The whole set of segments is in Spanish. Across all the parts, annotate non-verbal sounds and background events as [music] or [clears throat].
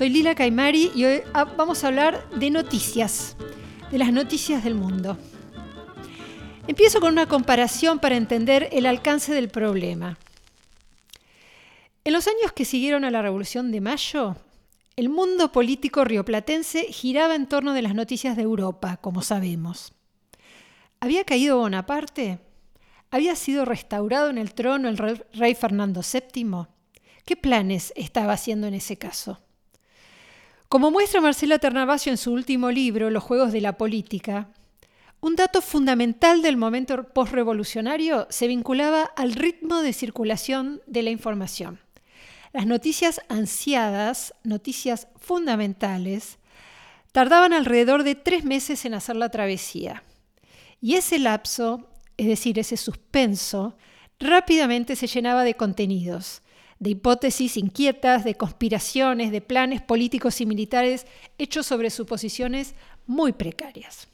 Soy Lila Caimari y hoy ah, vamos a hablar de noticias, de las noticias del mundo. Empiezo con una comparación para entender el alcance del problema. En los años que siguieron a la Revolución de Mayo, el mundo político rioplatense giraba en torno de las noticias de Europa, como sabemos. ¿Había caído Bonaparte? ¿Había sido restaurado en el trono el rey Fernando VII? ¿Qué planes estaba haciendo en ese caso? Como muestra Marcela Ternavasio en su último libro, Los Juegos de la Política, un dato fundamental del momento postrevolucionario se vinculaba al ritmo de circulación de la información. Las noticias ansiadas, noticias fundamentales, tardaban alrededor de tres meses en hacer la travesía. Y ese lapso, es decir, ese suspenso, rápidamente se llenaba de contenidos, de hipótesis inquietas, de conspiraciones, de planes políticos y militares hechos sobre suposiciones muy precarias.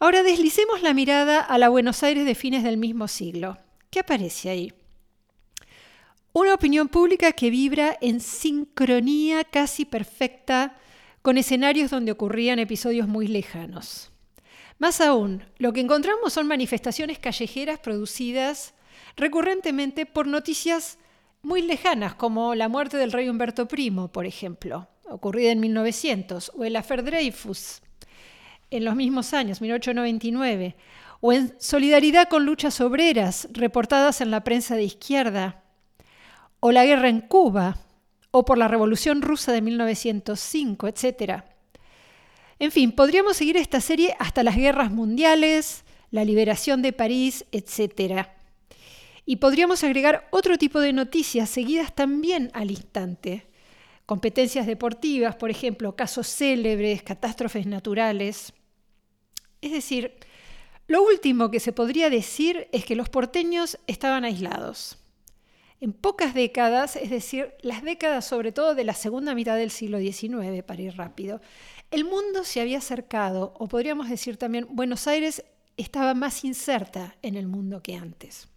Ahora deslicemos la mirada a la Buenos Aires de fines del mismo siglo. ¿Qué aparece ahí? Una opinión pública que vibra en sincronía casi perfecta con escenarios donde ocurrían episodios muy lejanos. Más aún, lo que encontramos son manifestaciones callejeras producidas recurrentemente por noticias muy lejanas, como la muerte del rey Humberto I, por ejemplo, ocurrida en 1900, o el Affair Dreyfus, en los mismos años, 1899, o en solidaridad con luchas obreras reportadas en la prensa de izquierda, o la guerra en Cuba, o por la Revolución Rusa de 1905, etc. En fin, podríamos seguir esta serie hasta las guerras mundiales, la liberación de París, etc. Y podríamos agregar otro tipo de noticias seguidas también al instante. Competencias deportivas, por ejemplo, casos célebres, catástrofes naturales. Es decir, lo último que se podría decir es que los porteños estaban aislados. En pocas décadas, es decir, las décadas sobre todo de la segunda mitad del siglo XIX, para ir rápido, el mundo se había acercado, o podríamos decir también, Buenos Aires estaba más inserta en el mundo que antes.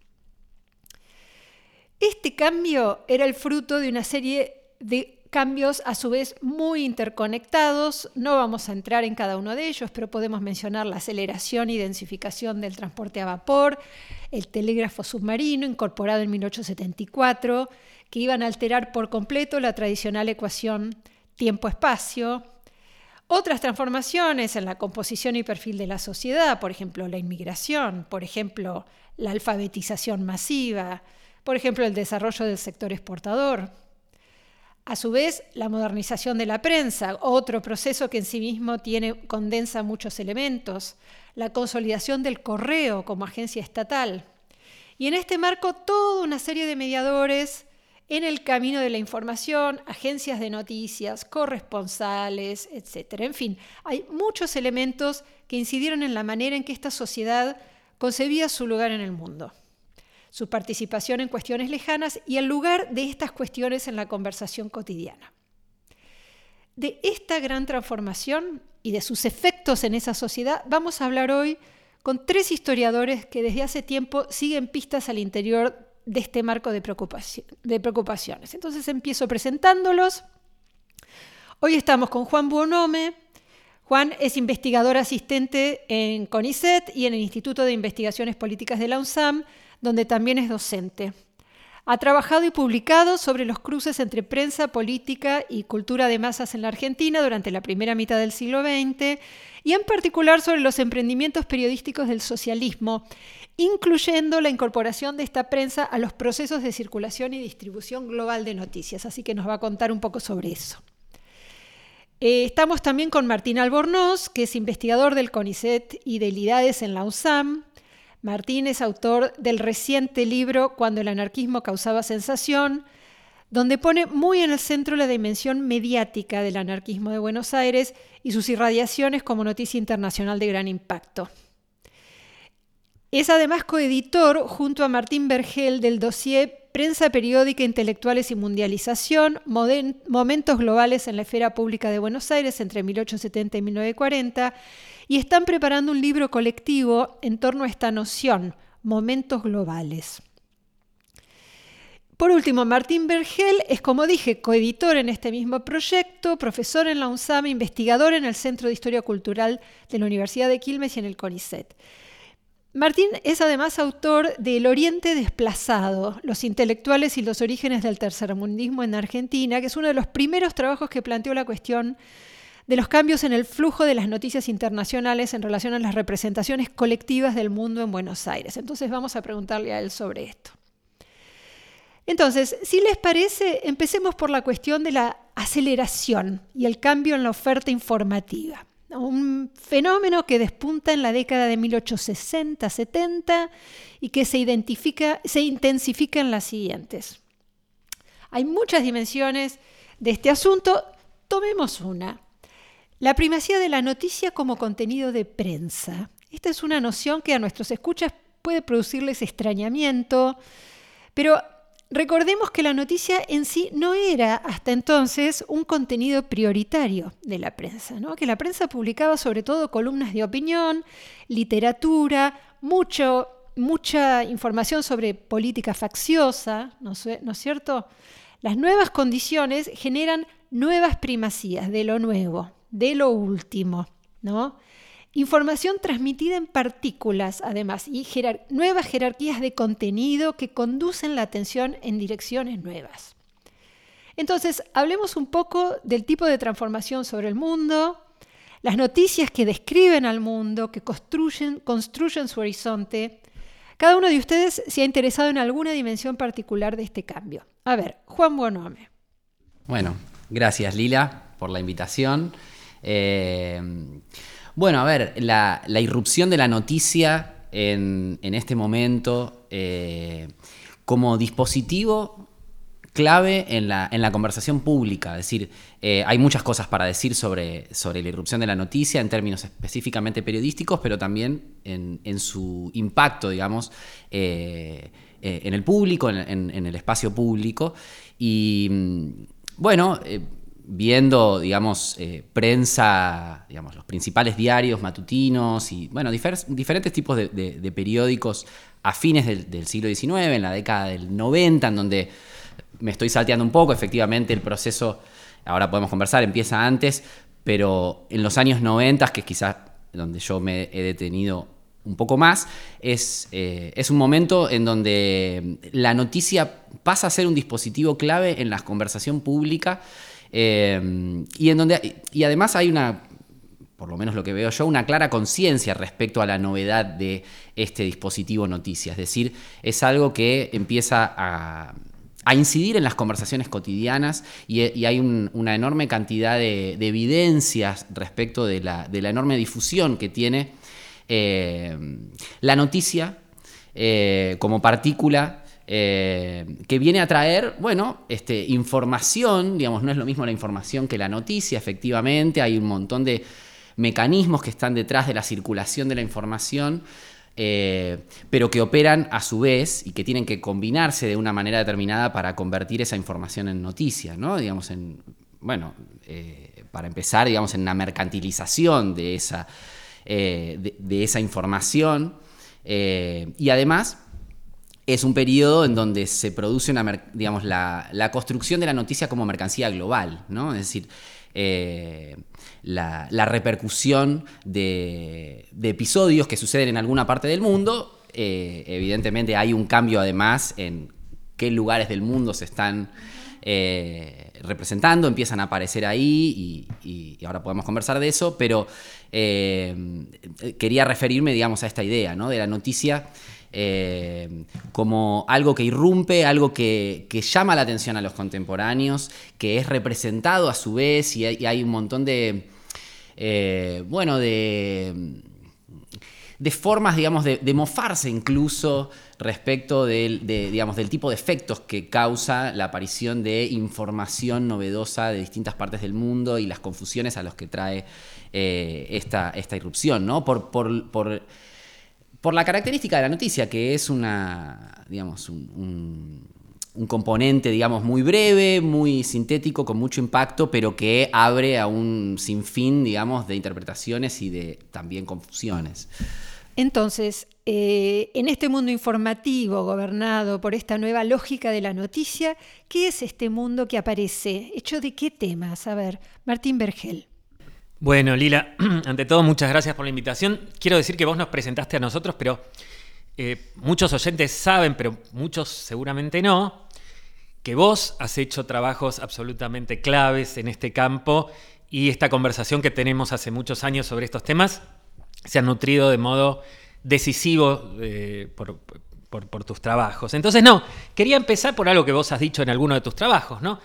Este cambio era el fruto de una serie de cambios a su vez muy interconectados. No vamos a entrar en cada uno de ellos, pero podemos mencionar la aceleración y densificación del transporte a vapor, el telégrafo submarino incorporado en 1874, que iban a alterar por completo la tradicional ecuación tiempo-espacio. Otras transformaciones en la composición y perfil de la sociedad, por ejemplo, la inmigración, por ejemplo, la alfabetización masiva, por ejemplo, el desarrollo del sector exportador. A su vez, la modernización de la prensa, otro proceso que en sí mismo tiene, condensa muchos elementos, la consolidación del correo como agencia estatal. Y en este marco, toda una serie de mediadores en el camino de la información, agencias de noticias, corresponsales, etc. En fin, hay muchos elementos que incidieron en la manera en que esta sociedad concebía su lugar en el mundo su participación en cuestiones lejanas y el lugar de estas cuestiones en la conversación cotidiana. De esta gran transformación y de sus efectos en esa sociedad vamos a hablar hoy con tres historiadores que desde hace tiempo siguen pistas al interior de este marco de, preocupaciones. Entonces empiezo presentándolos. Hoy estamos con Juan Buonome. Juan es investigador asistente en CONICET y en el Instituto de Investigaciones Políticas de la UNSAM donde también es docente. Ha trabajado y publicado sobre los cruces entre prensa, política y cultura de masas en la Argentina durante la primera mitad del siglo XX y en particular sobre los emprendimientos periodísticos del socialismo, incluyendo la incorporación de esta prensa a los procesos de circulación y distribución global de noticias. Así que nos va a contar un poco sobre eso. Eh, estamos también con Martín Albornoz, que es investigador del CONICET y de IDADES en la USAM, Martín es autor del reciente libro Cuando el anarquismo causaba sensación, donde pone muy en el centro la dimensión mediática del anarquismo de Buenos Aires y sus irradiaciones como noticia internacional de gran impacto. Es además coeditor junto a Martín Bergel del dossier Prensa Periódica, Intelectuales y Mundialización, Momentos Globales en la Esfera Pública de Buenos Aires entre 1870 y 1940, y están preparando un libro colectivo en torno a esta noción, Momentos Globales. Por último, Martín Bergel es, como dije, coeditor en este mismo proyecto, profesor en la UNSAM, investigador en el Centro de Historia Cultural de la Universidad de Quilmes y en el CONICET. Martín es además autor de El Oriente Desplazado, los intelectuales y los orígenes del tercermundismo en Argentina, que es uno de los primeros trabajos que planteó la cuestión de los cambios en el flujo de las noticias internacionales en relación a las representaciones colectivas del mundo en Buenos Aires. Entonces vamos a preguntarle a él sobre esto. Entonces, si les parece, empecemos por la cuestión de la aceleración y el cambio en la oferta informativa un fenómeno que despunta en la década de 1860-70 y que se, identifica, se intensifica en las siguientes. Hay muchas dimensiones de este asunto, tomemos una. La primacía de la noticia como contenido de prensa. Esta es una noción que a nuestros escuchas puede producirles extrañamiento, pero Recordemos que la noticia en sí no era hasta entonces un contenido prioritario de la prensa, ¿no? que la prensa publicaba sobre todo columnas de opinión, literatura, mucho, mucha información sobre política facciosa, ¿no es cierto? Las nuevas condiciones generan nuevas primacías de lo nuevo, de lo último, ¿no? Información transmitida en partículas, además, y nuevas jerarquías de contenido que conducen la atención en direcciones nuevas. Entonces, hablemos un poco del tipo de transformación sobre el mundo, las noticias que describen al mundo, que construyen, construyen su horizonte. Cada uno de ustedes se ha interesado en alguna dimensión particular de este cambio. A ver, Juan Bonome. Bueno, gracias Lila por la invitación. Eh, bueno, a ver, la, irrupción de la noticia en, este momento eh, como dispositivo clave en la, conversación pública. Es decir, eh, hay muchas cosas para decir sobre, sobre, la irrupción de la noticia en términos específicamente periodísticos, pero también en, su impacto, digamos, eh, en el público, en, en, el espacio público. Y mm, bueno, viendo, digamos, eh, prensa, digamos, los principales diarios matutinos y, bueno, diferentes tipos de, periódicos a fines del, siglo XIX, en la década del 90, en donde me estoy salteando un poco, efectivamente el proceso, ahora podemos conversar, empieza antes, pero en los años 90, que es quizás donde yo me he detenido un poco más, es, eh, es, un momento en donde la noticia pasa a ser un dispositivo clave en la conversación pública Em, y, en donde, y además hay una, por lo menos lo que veo yo, una clara conciencia respecto a la novedad de este dispositivo noticia. Es decir, es algo que empieza a, incidir en las conversaciones cotidianas y, hay una enorme cantidad de, evidencias respecto de la, enorme difusión que tiene em, la noticia eh, como partícula eh, que viene a traer, bueno, este, información, digamos, no es lo mismo la información que la noticia, efectivamente, hay un montón de mecanismos que están detrás de la circulación de la información, eh, pero que operan a su vez y que tienen que combinarse de una manera determinada para convertir esa información en noticia, ¿no? Digamos, en, bueno, eh, para empezar, digamos, en una mercantilización de esa, de esa información. y además, es un periodo en donde se produce una, digamos, la, construcción de la noticia como mercancía global, ¿no? Es decir, eh, la, repercusión de, episodios que suceden en alguna parte del mundo. Eh, evidentemente hay un cambio además en qué lugares del mundo se están eh, representando, empiezan a aparecer ahí y, ahora podemos conversar de eso, pero quería referirme, digamos, a esta idea, ¿no? De la noticia eh, como algo que irrumpe, algo que, llama la atención a los contemporáneos, que es representado a su vez y hay, un montón de, eh, bueno, de, de formas, digamos, de, mofarse incluso respecto del, de, digamos, del tipo de efectos que causa la aparición de información novedosa de distintas partes del mundo y las confusiones a los que trae eh, esta, esta irrupción, ¿no? Por, por, por, por, la característica de la noticia, que es una, digamos, un un componente, digamos, muy breve, muy sintético, con mucho impacto, pero que abre a un sinfín, digamos, de interpretaciones y de también confusiones. Entonces, eh, en este mundo informativo gobernado por esta nueva lógica de la noticia, ¿qué es este mundo que aparece? ¿Hecho de qué temas? A ver, Martín Bergel. Bueno, Lila, [clears throat] ante todo, muchas gracias por la invitación. Quiero decir que vos nos presentaste a nosotros, pero eh, muchos oyentes saben, pero muchos seguramente no, que vos has hecho trabajos absolutamente claves en este campo y esta conversación que tenemos hace muchos años sobre estos temas se ha nutrido de modo decisivo eh, por, tus trabajos. Entonces, no, quería empezar por algo que vos has dicho en alguno de tus trabajos, ¿no?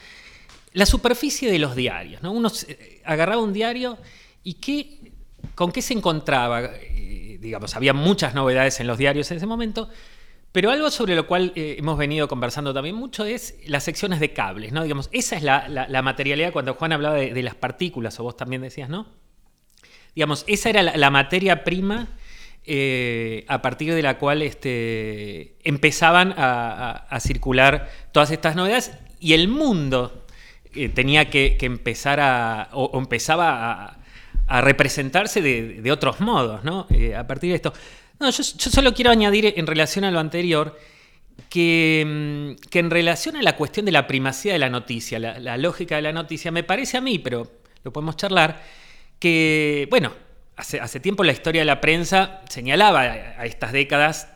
La superficie de los diarios, ¿no? Uno agarraba un diario y qué, con qué se encontraba. Eh, digamos, había muchas novedades en los diarios en ese momento, pero algo sobre lo cual eh, hemos venido conversando también mucho es las secciones de cables, ¿no? Digamos, esa es la, materialidad cuando Juan hablaba de, las partículas, o vos también decías, ¿no? Digamos, esa era la, materia prima eh, a partir de la cual este, empezaban a, circular todas estas novedades y el mundo eh, tenía que, empezar a, o, empezaba a, representarse de, de, otros modos, ¿no? A partir de esto. No, yo, solo quiero añadir en relación a lo anterior que, mm, que, en relación a la cuestión de la primacía de la noticia, la, lógica de la noticia, me parece a mí, pero lo podemos charlar, que, bueno, hace, hace tiempo la historia de la prensa señalaba a, a estas décadas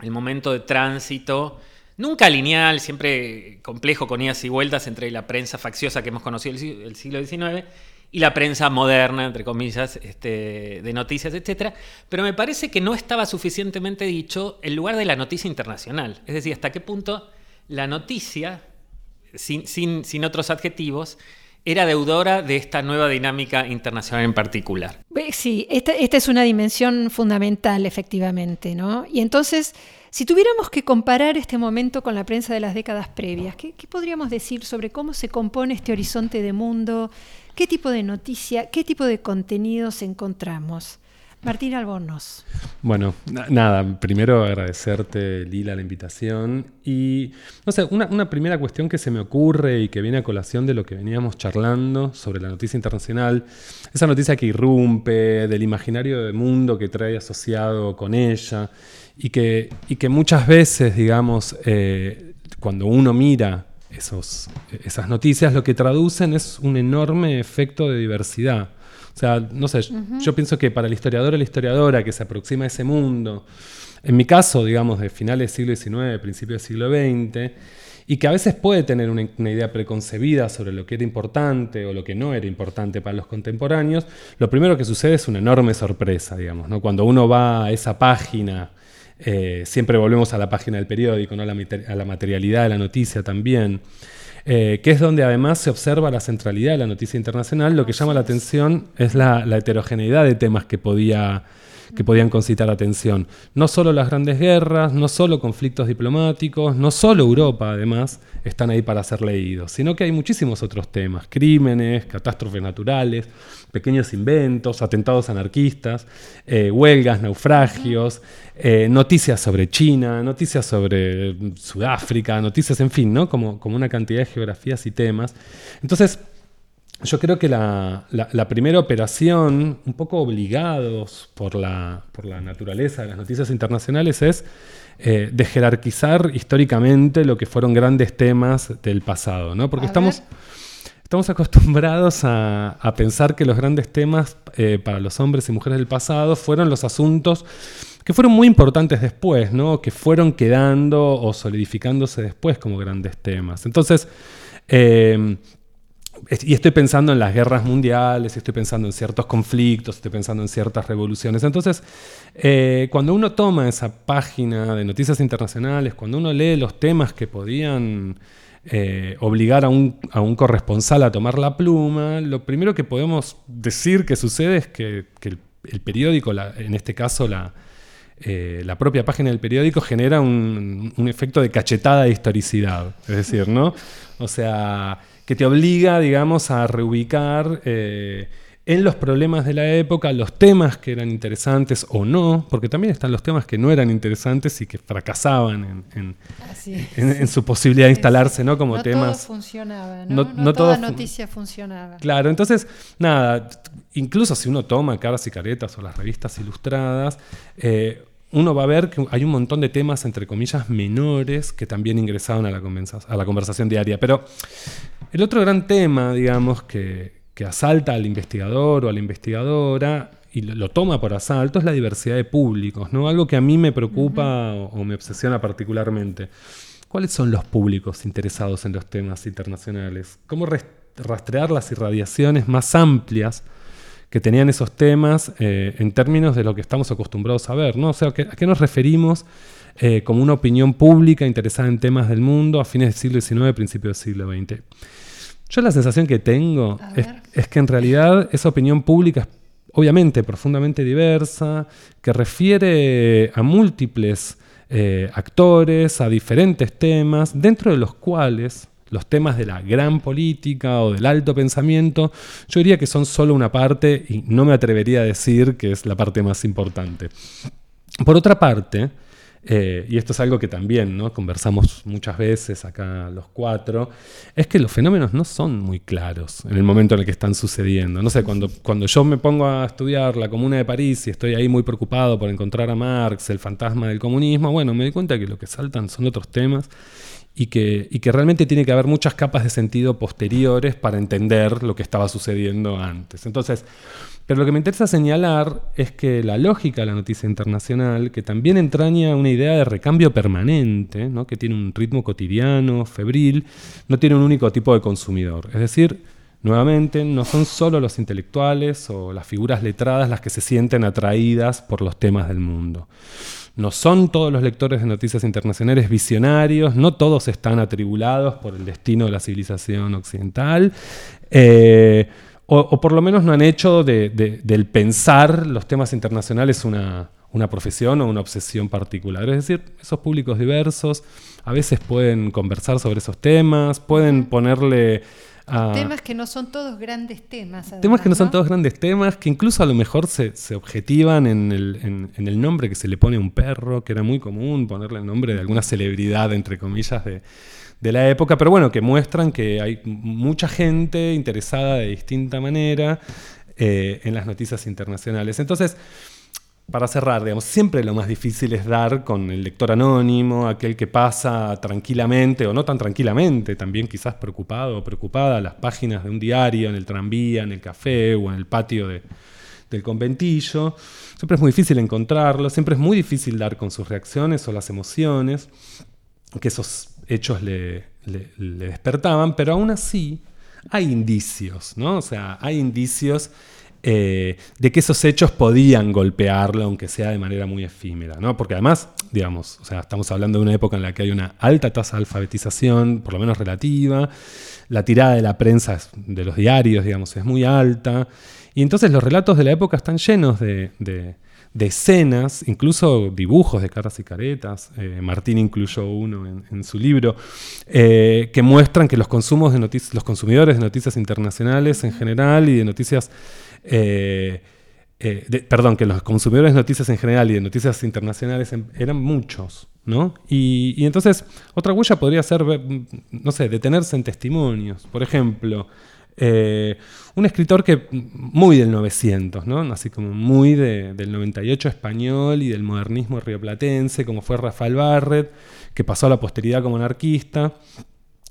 el momento de tránsito, nunca lineal, siempre complejo con idas y vueltas entre la prensa facciosa que hemos conocido el, el siglo XIX y la prensa moderna, entre comillas, este, de noticias, etc. Pero me parece que no estaba suficientemente dicho el lugar de la noticia internacional. Es decir, hasta qué punto la noticia, sin, sin, sin otros adjetivos, era deudora de esta nueva dinámica internacional en particular. Sí, esta, esta es una dimensión fundamental, efectivamente, ¿no? Y entonces, si tuviéramos que comparar este momento con la prensa de las décadas previas, ¿qué, qué podríamos decir sobre cómo se compone este horizonte de mundo? ¿Qué tipo de noticia, qué tipo de contenidos encontramos? Martín Albornoz. Bueno, nada, primero agradecerte, Lila, la invitación. Y, no sé, una, primera cuestión que se me ocurre y que viene a colación de lo que veníamos charlando sobre la noticia internacional, esa noticia que irrumpe, del imaginario del mundo que trae asociado con ella, y que, y que muchas veces, digamos, eh, cuando uno mira esos, esas noticias, lo que traducen es un enorme efecto de diversidad. O sea, no sé, uh -huh. yo pienso que para el historiador o la historiadora que se aproxima a ese mundo, en mi caso, digamos, de finales del siglo XIX, principios del siglo XX, y que a veces puede tener una, una, idea preconcebida sobre lo que era importante o lo que no era importante para los contemporáneos, lo primero que sucede es una enorme sorpresa, digamos, ¿no? Cuando uno va a esa página, eh, siempre volvemos a la página del periódico, a, la, materialidad de la noticia también eh, que es donde además se observa la centralidad de la noticia internacional. Lo que llama la atención es la heterogeneidad de temas que, podía, que podían concitar atención. No solo las grandes guerras, no solo conflictos diplomáticos, no solo Europa además están ahí para ser leídos, sino que hay muchísimos otros temas, crímenes, catástrofes naturales, pequeños inventos, atentados anarquistas, eh, huelgas, naufragios, eh, noticias sobre China, noticias sobre Sudáfrica, noticias, en fin, ¿no? como, como una cantidad de geografías y temas. Entonces, yo creo que la, la, la, primera operación, un poco obligados por la, por la naturaleza de las noticias internacionales, es eh, de jerarquizar históricamente lo que fueron grandes temas del pasado, ¿no? Porque estamos, estamos acostumbrados a, a, pensar que los grandes temas eh, para los hombres y mujeres del pasado fueron los asuntos que fueron muy importantes después, ¿no? Que fueron quedando o solidificándose después como grandes temas. Entonces, eh, y estoy pensando en las guerras mundiales, estoy pensando en ciertos conflictos, estoy pensando en ciertas revoluciones. Entonces, eh, cuando uno toma esa página de noticias internacionales, cuando uno lee los temas que podían eh, obligar a un, a un, corresponsal a tomar la pluma, lo primero que podemos decir que sucede es que, que el, periódico, en este caso la, eh, la propia página del periódico genera un, un efecto de cachetada de historicidad. Es decir, ¿no? O sea, que te obliga, digamos, a reubicar eh, en los problemas de la época los temas que eran interesantes o no, porque también están los temas que no eran interesantes y que fracasaban en, en- Así es. en- en su posibilidad de instalarse, ¿no? Como no temas. todo funcionaba, No- ¿no? no toda todo fun- noticia funcionaba. Claro, entonces, nada, incluso si uno toma caras y caretas o las revistas ilustradas, eh, uno va a ver que hay un montón de temas, entre comillas, menores que también ingresaban a la, convenza- a la conversación diaria. Pero el otro gran tema, digamos, que, que asalta al investigador o a la investigadora y lo, toma por asalto es la diversidad de públicos, ¿no? Algo que a mí me preocupa o, o me obsesiona particularmente. ¿Cuáles son los públicos interesados en los temas internacionales? ¿Cómo rastrear las irradiaciones más amplias que tenían esos temas eh, en términos de lo que estamos acostumbrados a ver? ¿no? O sea, ¿a qué, a qué nos referimos eh, como una opinión pública interesada en temas del mundo a fines del siglo XIX, principios del siglo XX? Yo la sensación que tengo es que en realidad esa opinión pública es obviamente profundamente diversa, que refiere a múltiples eh, actores, a diferentes temas, dentro de los cuales los temas de la gran política o del alto pensamiento, yo diría que son solo una parte y no me atrevería a decir que es la parte más importante. Por otra parte, eh, y esto es algo que también ¿no? conversamos muchas veces acá los cuatro, es que los fenómenos no son muy claros en el momento en el que están sucediendo. No sé, cuando, cuando yo me pongo a estudiar la Comuna de París y estoy ahí muy preocupado por encontrar a Marx, el fantasma del comunismo, bueno, me doy cuenta que lo que saltan son otros temas y que, realmente tiene que haber muchas capas de sentido posteriores para entender lo que estaba sucediendo antes. Entonces, pero lo que me interesa señalar es que la lógica de la noticia internacional, que también entraña una idea de recambio permanente, ¿no? que tiene un ritmo cotidiano, febril, no tiene un único tipo de consumidor. Es decir, nuevamente, no son solo los intelectuales o las figuras letradas las que se sienten atraídas por los temas del mundo. No son todos los lectores de noticias internacionales visionarios, no todos están atribulados por el destino de la civilización occidental, eh, o, por lo menos no han hecho de- de- del pensar los temas internacionales una, una profesión o una obsesión particular. Es decir, esos públicos diversos a veces pueden conversar sobre esos temas, pueden ponerle... a- Temas que no son todos grandes temas. Temas además, que no son todos grandes temas, que incluso a lo mejor se, se objetivan en el, en- en el nombre que se le pone a un perro, que era muy común ponerle el nombre de alguna celebridad, entre comillas, de, de la época, pero bueno, que muestran que hay mucha gente interesada de distinta manera eh, en las noticias internacionales. Entonces, para cerrar, digamos, siempre lo más difícil es dar con el lector anónimo, aquel que pasa tranquilamente o no tan tranquilamente, también quizás preocupado o preocupada, las páginas de un diario, en el tranvía, en el café o en el patio de- del conventillo. Siempre es muy difícil encontrarlo, siempre es muy difícil dar con sus reacciones o las emociones que esos hechos le- le despertaban, pero aún así hay indicios, ¿no? O sea, hay indicios eh, de que esos hechos podían golpearlo, aunque sea de manera muy efímera, ¿no? Porque además, digamos, o sea, estamos hablando de una época en la que hay una alta tasa de alfabetización, por lo menos relativa, la tirada de la prensa de los diarios, digamos, es muy alta, y entonces los relatos de la época están llenos de, de- escenas, incluso dibujos de caras y caretas. eh, Martín incluyó uno en, su libro, eh, que muestran que los, consumos de los consumidores de noticias internacionales en general y de noticias. Eh, eh, de- perdón, que los consumidores de noticias en general y de noticias internacionales en- eran muchos, ¿no? Y, entonces, otra huella podría ser, mm, no sé, detenerse en testimonios. Por ejemplo, eh, un escritor que muy del 900, ¿no? Así como muy de- del 98 español y del modernismo rioplatense, como fue Rafael Barret, que pasó a la posteridad como anarquista,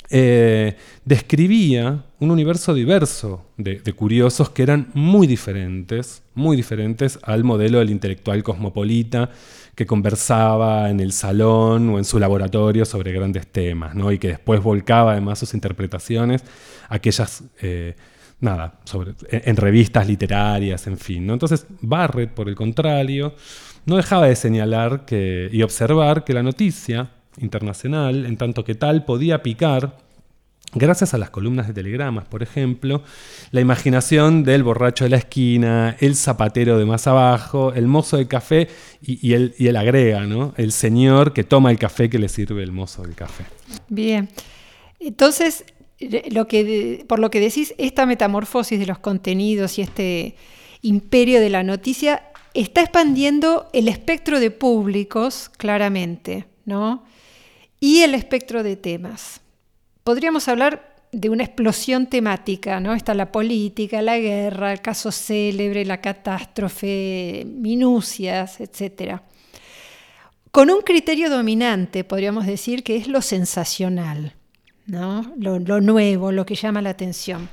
eh, describía un universo diverso de, curiosos que eran muy diferentes, muy diferentes al modelo del intelectual cosmopolita que conversaba en el salón o en su laboratorio sobre grandes temas, ¿no? y que después volcaba además sus interpretaciones aquellas, eh, nada, sobre, en, en revistas literarias, en fin. ¿no? Entonces Barrett, por el contrario, no dejaba de señalar que, y observar que la noticia internacional, en tanto que tal, podía picar gracias a las columnas de telegramas, por ejemplo, la imaginación del borracho de la esquina, el zapatero de más abajo, el mozo de café y, el, y el agrega, ¿no? El señor que toma el café que le sirve el mozo del café. Bien. Entonces, lo que, por lo que decís, esta metamorfosis de los contenidos y este imperio de la noticia está expandiendo el espectro de públicos, claramente, ¿no? Y el espectro de temas. Podríamos hablar de una explosión temática, ¿no? Está la política, la guerra, el caso célebre, la catástrofe, minucias, etc. Con un criterio dominante, podríamos decir, que es lo sensacional, ¿no? lo, nuevo, lo que llama la atención.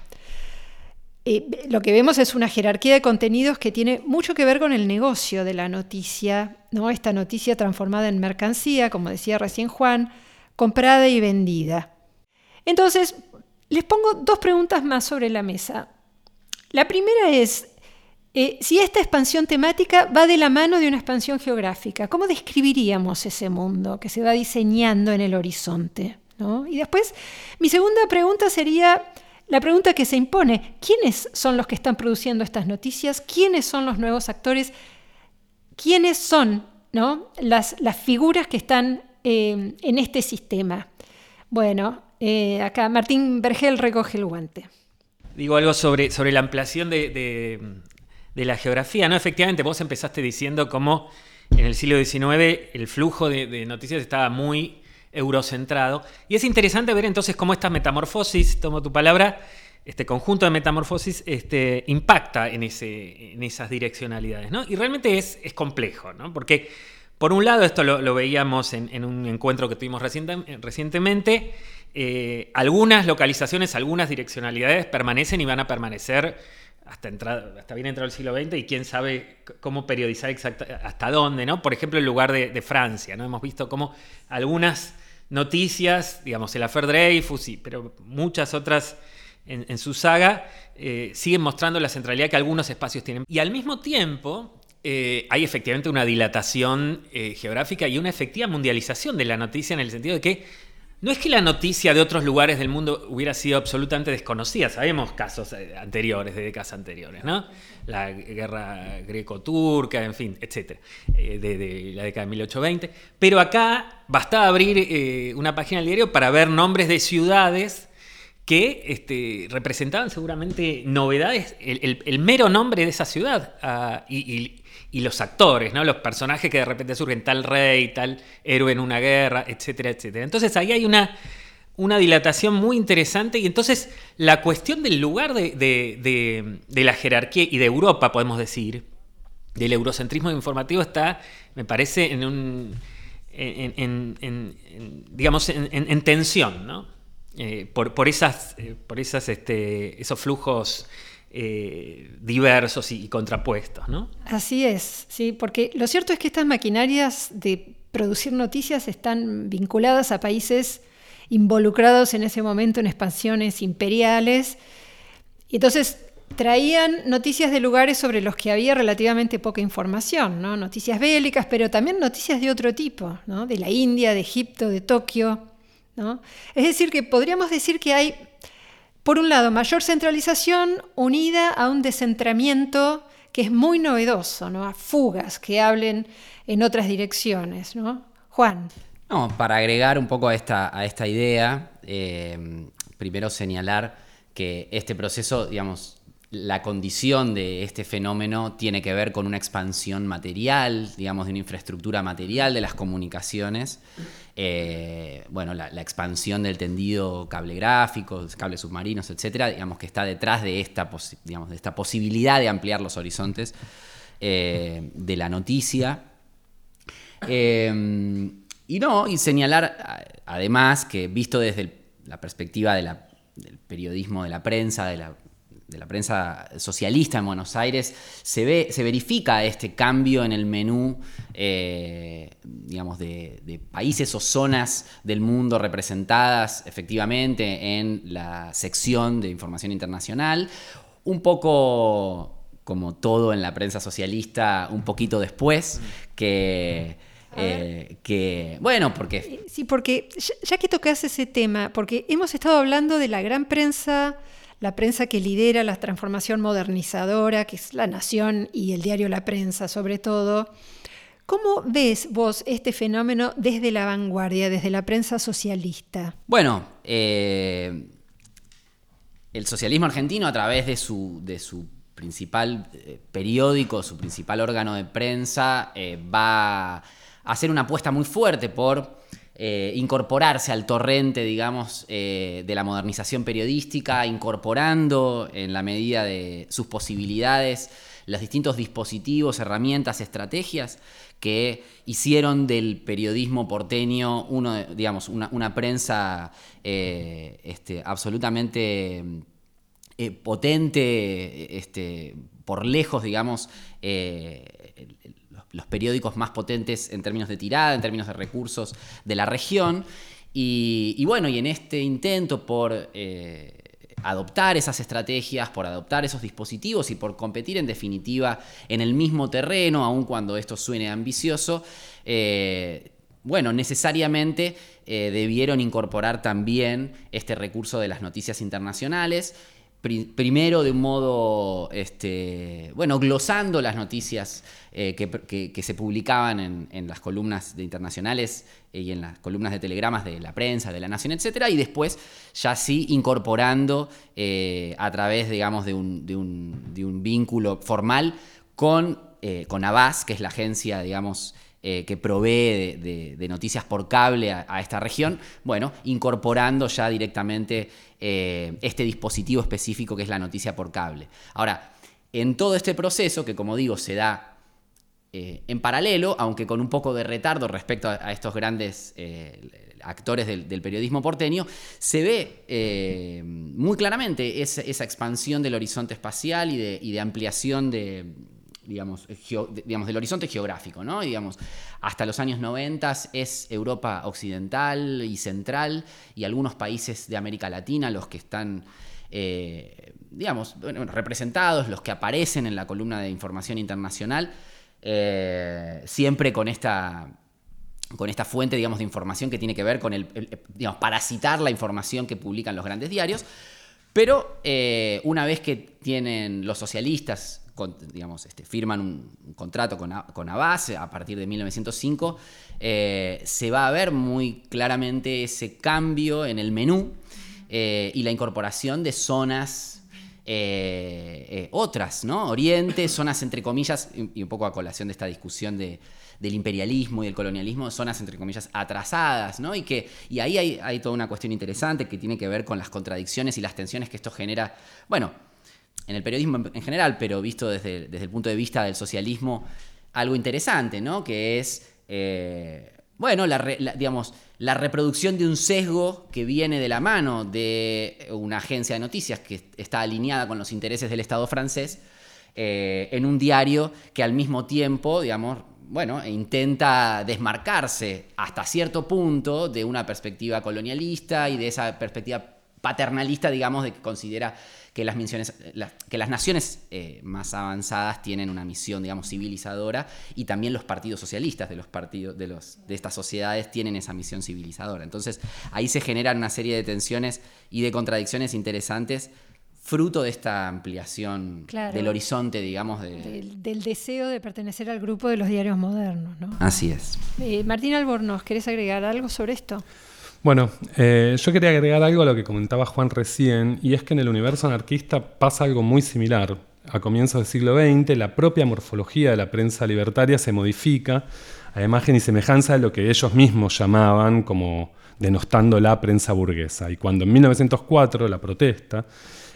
Lo que vemos es una jerarquía de contenidos que tiene mucho que ver con el negocio de la noticia, ¿no? esta noticia transformada en mercancía, como decía recién Juan, comprada y vendida. Entonces, les pongo dos preguntas más sobre la mesa. La primera es, eh, si esta expansión temática va de la mano de una expansión geográfica, ¿cómo describiríamos ese mundo que se va diseñando en el horizonte? Y después, mi segunda pregunta sería la pregunta que se impone, ¿quiénes son los que están produciendo estas noticias? ¿Quiénes son los nuevos actores? ¿Quiénes son ¿no? las, las figuras que están eh, en este sistema? Bueno, eh, acá Martín Vergel recoge el guante. Digo algo sobre, sobre la ampliación de, la geografía, ¿no? Efectivamente, vos empezaste diciendo cómo en el siglo XIX el flujo de noticias estaba muy eurocentrado. Y es interesante ver entonces cómo esta metamorfosis, tomo tu palabra, este conjunto de metamorfosis este, impacta en, ese, en esas direccionalidades. ¿no? Y realmente es, es complejo, ¿no? porque por un lado, esto lo, veíamos en, un encuentro que tuvimos recientemente, eh, algunas localizaciones, algunas direccionalidades permanecen y van a permanecer hasta, hasta bien entrado el siglo XX y quién sabe cómo periodizar exacta, hasta dónde, ¿no? Por ejemplo, el lugar de, de Francia, ¿no? Hemos visto cómo algunas noticias, digamos, el Affair Dreyfus, sí, pero muchas otras en, su saga, eh, siguen mostrando la centralidad que algunos espacios tienen. Y al mismo tiempo, eh, hay efectivamente una dilatación eh, geográfica y una efectiva mundialización de la noticia en el sentido de que no es que la noticia de otros lugares del mundo hubiera sido absolutamente desconocida, sabemos casos eh, anteriores, de décadas anteriores, ¿no? La guerra greco-turca, en fin, etc., eh, de, la década de 1820. Pero acá bastaba abrir eh, una página del diario para ver nombres de ciudades que este, representaban seguramente novedades, el, mero nombre de esa ciudad ah, y y los actores, ¿no? Los personajes que de repente surgen, tal rey, tal héroe en una guerra, etcétera, etcétera. Entonces ahí hay una, una dilatación muy interesante y entonces la cuestión del lugar de, la jerarquía y de Europa, podemos decir, del eurocentrismo informativo está, me parece, en un... digamos, en, tensión, ¿no? Eh, por, esas, eh, por esas, este, esos flujos eh, diversos y, contrapuestos, ¿no? Así es, sí, porque lo cierto es que estas maquinarias de producir noticias están vinculadas a países involucrados en ese momento en expansiones imperiales. Y entonces traían noticias de lugares sobre los que había relativamente poca información, ¿no? noticias bélicas, pero también noticias de otro tipo, ¿no? de la India, de Egipto, de Tokio. ¿no? Es decir, que podríamos decir que hay por un lado, mayor centralización unida a un descentramiento que es muy novedoso, ¿no? a fugas que hablen en otras direcciones. ¿no? Juan. No, para agregar un poco a esta, a esta idea, eh, primero señalar que este proceso, digamos, la condición de este fenómeno tiene que ver con una expansión material, digamos, de una infraestructura material de las comunicaciones. Eh, bueno, la, expansión del tendido cable gráfico, cables submarinos, etcétera, digamos que está detrás de esta, digamos, de esta posibilidad de ampliar los horizontes eh, de la noticia. Eh, y no, y señalar además que visto desde la perspectiva del periodismo de la prensa, de la de la prensa socialista en Buenos Aires, se, ve, se verifica este cambio en el menú, eh, digamos, de, países o zonas del mundo representadas efectivamente en la sección de información internacional, un poco como todo en la prensa socialista, un poquito después que Eh, que, bueno, porque... Sí, porque ya, ya que tocas ese tema, porque hemos estado hablando de la gran prensa, la prensa que lidera la transformación modernizadora, que es La Nación y el diario La Prensa sobre todo. ¿Cómo ves vos este fenómeno desde la vanguardia, desde la prensa socialista? Bueno, eh, el socialismo argentino a través de su, de su principal eh, periódico, su principal órgano de prensa, eh, va a hacer una apuesta muy fuerte por eh, incorporarse al torrente, digamos, de la modernización periodística, incorporando en la medida de sus posibilidades los distintos dispositivos, herramientas, estrategias que hicieron del periodismo porteño uno, digamos, una, prensa este, absolutamente eh, potente, este, por lejos, digamos, eh, los, periódicos más potentes en términos de tirada, en términos de recursos de la región. Y, bueno, y en este intento por eh, adoptar esas estrategias, por adoptar esos dispositivos y por competir en definitiva en el mismo terreno, aun cuando esto suene ambicioso, bueno, necesariamente debieron incorporar también este recurso de las noticias internacionales primero de un modo, este, bueno, glosando las noticias eh, que, se publicaban en, las columnas de internacionales eh, y en las columnas de telegramas de la prensa, de la Nación, etcétera, y después ya sí incorporando eh, a través, digamos, de un, de un, vínculo formal con, con Abbas, que es la agencia, digamos, que provee de, noticias por cable a, esta región, bueno, incorporando ya directamente eh, este dispositivo específico que es la noticia por cable. Ahora, en todo este proceso, que como digo, se da eh, en paralelo, aunque con un poco de retardo respecto a, estos grandes eh, actores del, periodismo porteño, se ve muy claramente esa, expansión del horizonte espacial y de ampliación de, digamos, digamos, del horizonte geográfico, ¿no? digamos, hasta los años 90 es Europa occidental y central y algunos países de América Latina los que están, eh, digamos, representados, los que aparecen en la columna de información internacional, eh, siempre con esta con esta fuente, digamos, de información que tiene que ver con el, digamos, parasitar la información que publican los grandes diarios. Pero eh, una vez que tienen los socialistas digamos, este, firman un, contrato con, con Abbas a partir de 1905, eh, se va a ver muy claramente ese cambio en el menú eh, y la incorporación de zonas eh, otras, ¿no? Oriente, [laughs] zonas entre comillas, y un poco a colación de esta discusión de, del imperialismo y del colonialismo, zonas entre comillas atrasadas, ¿no? Y, que, y ahí hay, hay toda una cuestión interesante que tiene que ver con las contradicciones y las tensiones que esto genera, bueno, en el periodismo en general, pero visto desde, el punto de vista del socialismo, algo interesante, ¿no? Que es, eh, bueno, la, digamos, la reproducción de un sesgo que viene de la mano de una agencia de noticias que está alineada con los intereses del Estado francés, eh, en un diario que al mismo tiempo, digamos, bueno, intenta desmarcarse hasta cierto punto de una perspectiva colonialista y de esa perspectiva paternalista, digamos, de que considera que las, que las naciones eh, más avanzadas tienen una misión, digamos, civilizadora y también los partidos socialistas de, los partidos, de, los, de estas sociedades tienen esa misión civilizadora. Entonces ahí se generan una serie de tensiones y de contradicciones interesantes fruto de esta ampliación del horizonte, digamos. Del, deseo de pertenecer al grupo de los diarios modernos, ¿no? Así es. Eh, Martín Albornoz, ¿querés agregar algo sobre esto? Bueno, eh, yo quería agregar algo a lo que comentaba Juan recién, y es que en el universo anarquista pasa algo muy similar. A comienzos del siglo XX, la propia morfología de la prensa libertaria se modifica a imagen y semejanza de lo que ellos mismos llamaban como denostando la prensa burguesa. Y cuando en 1904 la protesta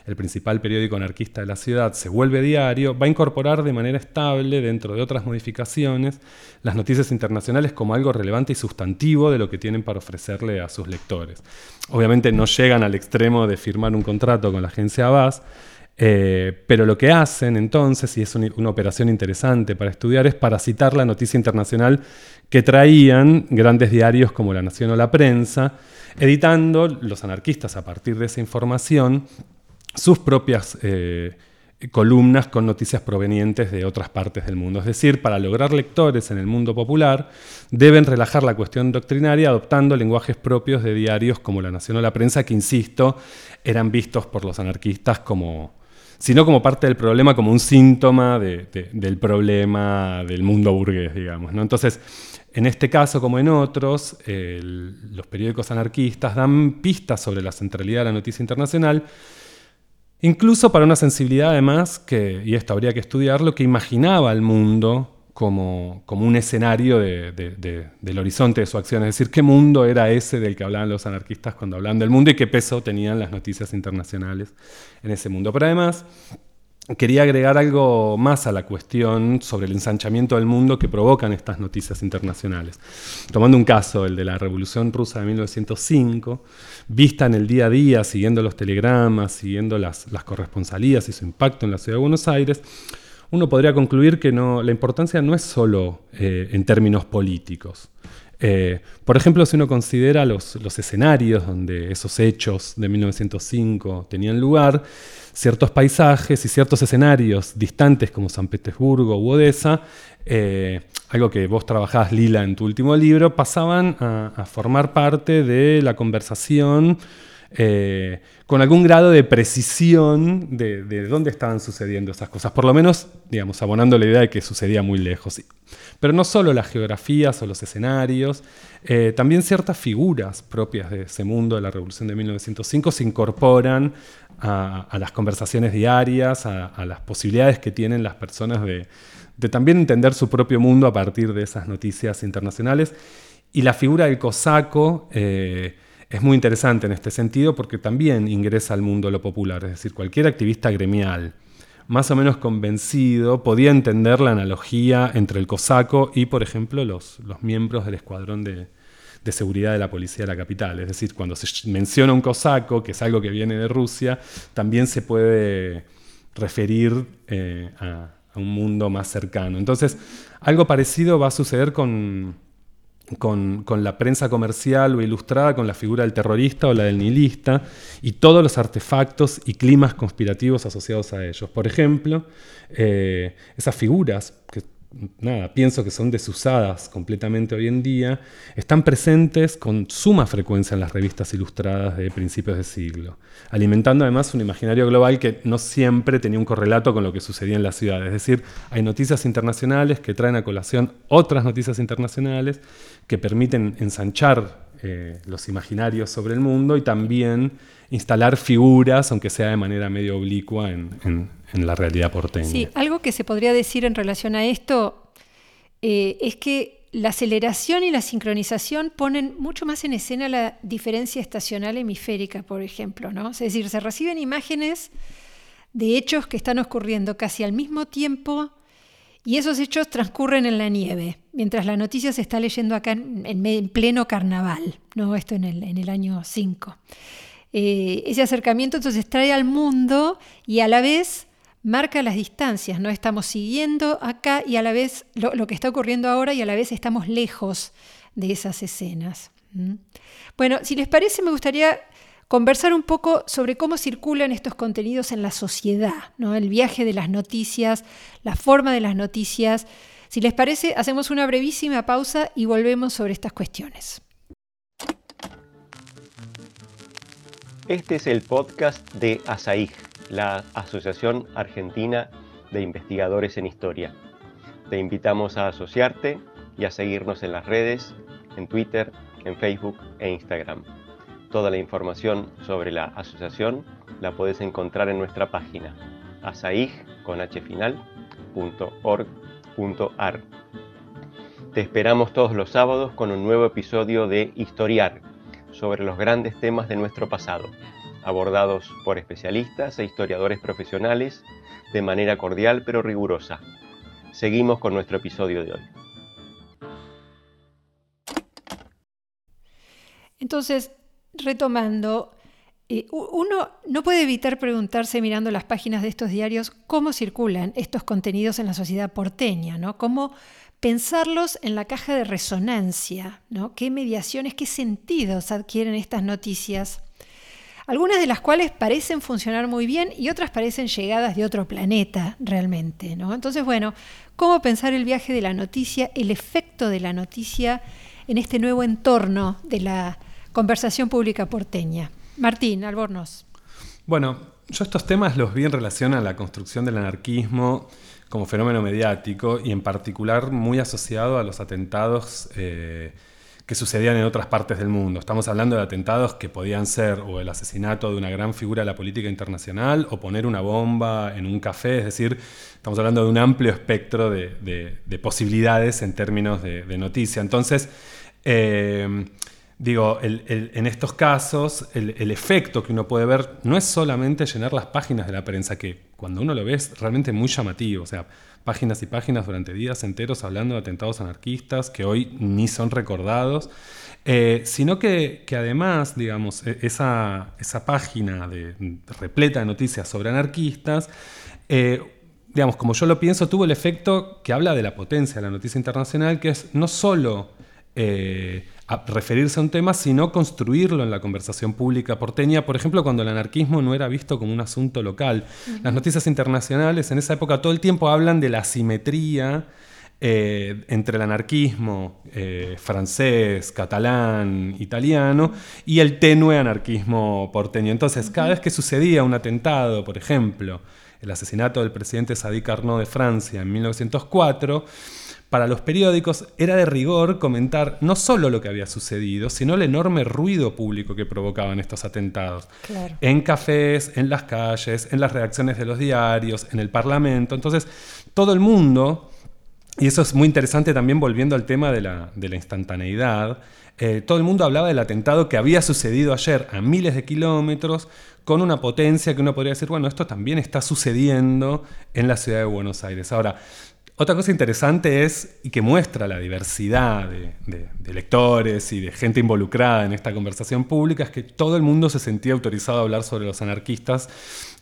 el principal periódico anarquista de la ciudad, se vuelve diario, va a incorporar de manera estable, dentro de otras modificaciones, las noticias internacionales como algo relevante y sustantivo de lo que tienen para ofrecerle a sus lectores. Obviamente no llegan al extremo de firmar un contrato con la agencia Abbas, eh, pero lo que hacen entonces, y es una operación interesante para estudiar, es parasitar la noticia internacional que traían grandes diarios como La Nación o La Prensa, editando los anarquistas a partir de esa información sus propias eh, columnas con noticias provenientes de otras partes del mundo. Es decir, para lograr lectores en el mundo popular, deben relajar la cuestión doctrinaria adoptando lenguajes propios de diarios como La Nación o La Prensa, que, insisto, eran vistos por los anarquistas como, sino como parte del problema, como un síntoma del problema del mundo burgués, digamos. Entonces, en este caso, como en otros, los periódicos anarquistas dan pistas sobre la centralidad de la noticia internacional, incluso para una sensibilidad además, que, y esto habría que estudiarlo, que imaginaba el mundo como, como un escenario del horizonte de su acción. Es decir, qué mundo era ese del que hablaban los anarquistas cuando hablaban del mundo y qué peso tenían las noticias internacionales en ese mundo. Pero además, quería agregar algo más a la cuestión sobre el ensanchamiento del mundo que provocan estas noticias internacionales. Tomando un caso, el de la Revolución Rusa de 1905, vista en el día a día, siguiendo los telegramas, siguiendo las, corresponsalías y su impacto en la ciudad de Buenos Aires, uno podría concluir que no, la importancia no es solo eh, en términos políticos. Eh, por ejemplo, si uno considera los, escenarios donde esos hechos de 1905 tenían lugar, ciertos paisajes y ciertos escenarios distantes como San Petersburgo u Odessa, eh, algo que vos trabajás, Lila, en tu último libro, pasaban a, formar parte de la conversación eh, con algún grado de precisión de, dónde estaban sucediendo esas cosas, por lo menos, digamos, abonando la idea de que sucedía muy lejos. Pero no solo las geografías o los escenarios, eh, también ciertas figuras propias de ese mundo de la Revolución de 1905 se incorporan a, las conversaciones diarias, a, las posibilidades que tienen las personas de, también entender su propio mundo a partir de esas noticias internacionales. Y la figura del cosaco eh, es muy interesante en este sentido porque también ingresa al mundo lo popular, es decir, cualquier activista gremial más o menos convencido podía entender la analogía entre el cosaco y, por ejemplo, los, los miembros del escuadrón de, de seguridad de la policía de la capital. Es decir, cuando se menciona un cosaco, que es algo que viene de Rusia, también se puede referir eh, a, un mundo más cercano. Entonces, algo parecido va a suceder con, con, la prensa comercial o ilustrada, con la figura del terrorista o la del nihilista, y todos los artefactos y climas conspirativos asociados a ellos. Por ejemplo, eh, esas figuras que nada, pienso que son desusadas completamente hoy en día, están presentes con suma frecuencia en las revistas ilustradas de principios de siglo, alimentando además un imaginario global que no siempre tenía un correlato con lo que sucedía en la ciudad. Es decir, hay noticias internacionales que traen a colación otras noticias internacionales que permiten ensanchar eh, los imaginarios sobre el mundo y también instalar figuras, aunque sea de manera medio oblicua, en, la realidad porteña. Sí, algo que se podría decir en relación a esto eh, es que la aceleración y la sincronización ponen mucho más en escena la diferencia estacional hemisférica, por ejemplo. ¿no? Es decir, se reciben imágenes de hechos que están ocurriendo casi al mismo tiempo y esos hechos transcurren en la nieve, mientras la noticia se está leyendo acá en, pleno carnaval, ¿no? esto en el, en el año 5. Eh, ese acercamiento entonces trae al mundo y a la vez marca las distancias, ¿no? Estamos siguiendo acá y a la vez lo, que está ocurriendo ahora y a la vez estamos lejos de esas escenas. Bueno, si les parece, me gustaría conversar un poco sobre cómo circulan estos contenidos en la sociedad, ¿no? el viaje de las noticias, la forma de las noticias. Si les parece, hacemos una brevísima pausa y volvemos sobre estas cuestiones. Este es el podcast de ASAIG, la Asociación Argentina de Investigadores en Historia. Te invitamos a asociarte y a seguirnos en las redes, en Twitter, en Facebook e Instagram. Toda la información sobre la asociación la puedes encontrar en nuestra página asaig.org.ar. Te esperamos todos los sábados con un nuevo episodio de Historiar sobre los grandes temas de nuestro pasado, abordados por especialistas e historiadores profesionales de manera cordial pero rigurosa. Seguimos con nuestro episodio de hoy. Entonces, retomando, eh, uno no puede evitar preguntarse mirando las páginas de estos diarios cómo circulan estos contenidos en la sociedad porteña, ¿no? Cómo pensarlos en la caja de resonancia, ¿no? ¿Qué mediaciones, qué sentidos adquieren estas noticias? Algunas de las cuales parecen funcionar muy bien y otras parecen llegadas de otro planeta realmente. ¿no? Entonces, bueno, ¿cómo pensar el viaje de la noticia, el efecto de la noticia en este nuevo entorno de la conversación pública porteña? Martín, Albornoz. Bueno, yo estos temas los vi en relación a la construcción del anarquismo como fenómeno mediático y en particular muy asociado a los atentados eh, que sucedían en otras partes del mundo. Estamos hablando de atentados que podían ser o el asesinato de una gran figura de la política internacional o poner una bomba en un café, es decir, estamos hablando de un amplio espectro de, posibilidades en términos de, noticia. Entonces, eh, digo, en estos casos, el, el, efecto que uno puede ver no es solamente llenar las páginas de la prensa, que cuando uno lo ve es realmente muy llamativo. O sea, páginas y páginas durante días enteros hablando de atentados anarquistas que hoy ni son recordados, eh, sino que, además, digamos, e, esa, esa página de, repleta de noticias sobre anarquistas, eh, digamos, como yo lo pienso, tuvo el efecto que habla de la potencia de la noticia internacional, que es no solo eh, referirse a un tema, sino construirlo en la conversación pública porteña, por ejemplo, cuando el anarquismo no era visto como un asunto local. Las noticias internacionales en esa época todo el tiempo hablan de la asimetría eh, entre el anarquismo eh, francés, catalán, italiano y el tenue anarquismo porteño. Entonces, cada vez que sucedía un atentado, por ejemplo, el asesinato del presidente Sadi Carnot de Francia en 1904, para los periódicos era de rigor comentar no solo lo que había sucedido, sino el enorme ruido público que provocaban estos atentados. En cafés, en las calles, en las redacciones de los diarios, en el Parlamento. Entonces, todo el mundo, y eso es muy interesante también volviendo al tema de la, instantaneidad, eh, todo el mundo hablaba del atentado que había sucedido ayer a miles de kilómetros, con una potencia que uno podría decir, bueno, esto también está sucediendo en la ciudad de Buenos Aires. Ahora, otra cosa interesante es, y que muestra la diversidad de, lectores y de gente involucrada en esta conversación pública, es que todo el mundo se sentía autorizado a hablar sobre los anarquistas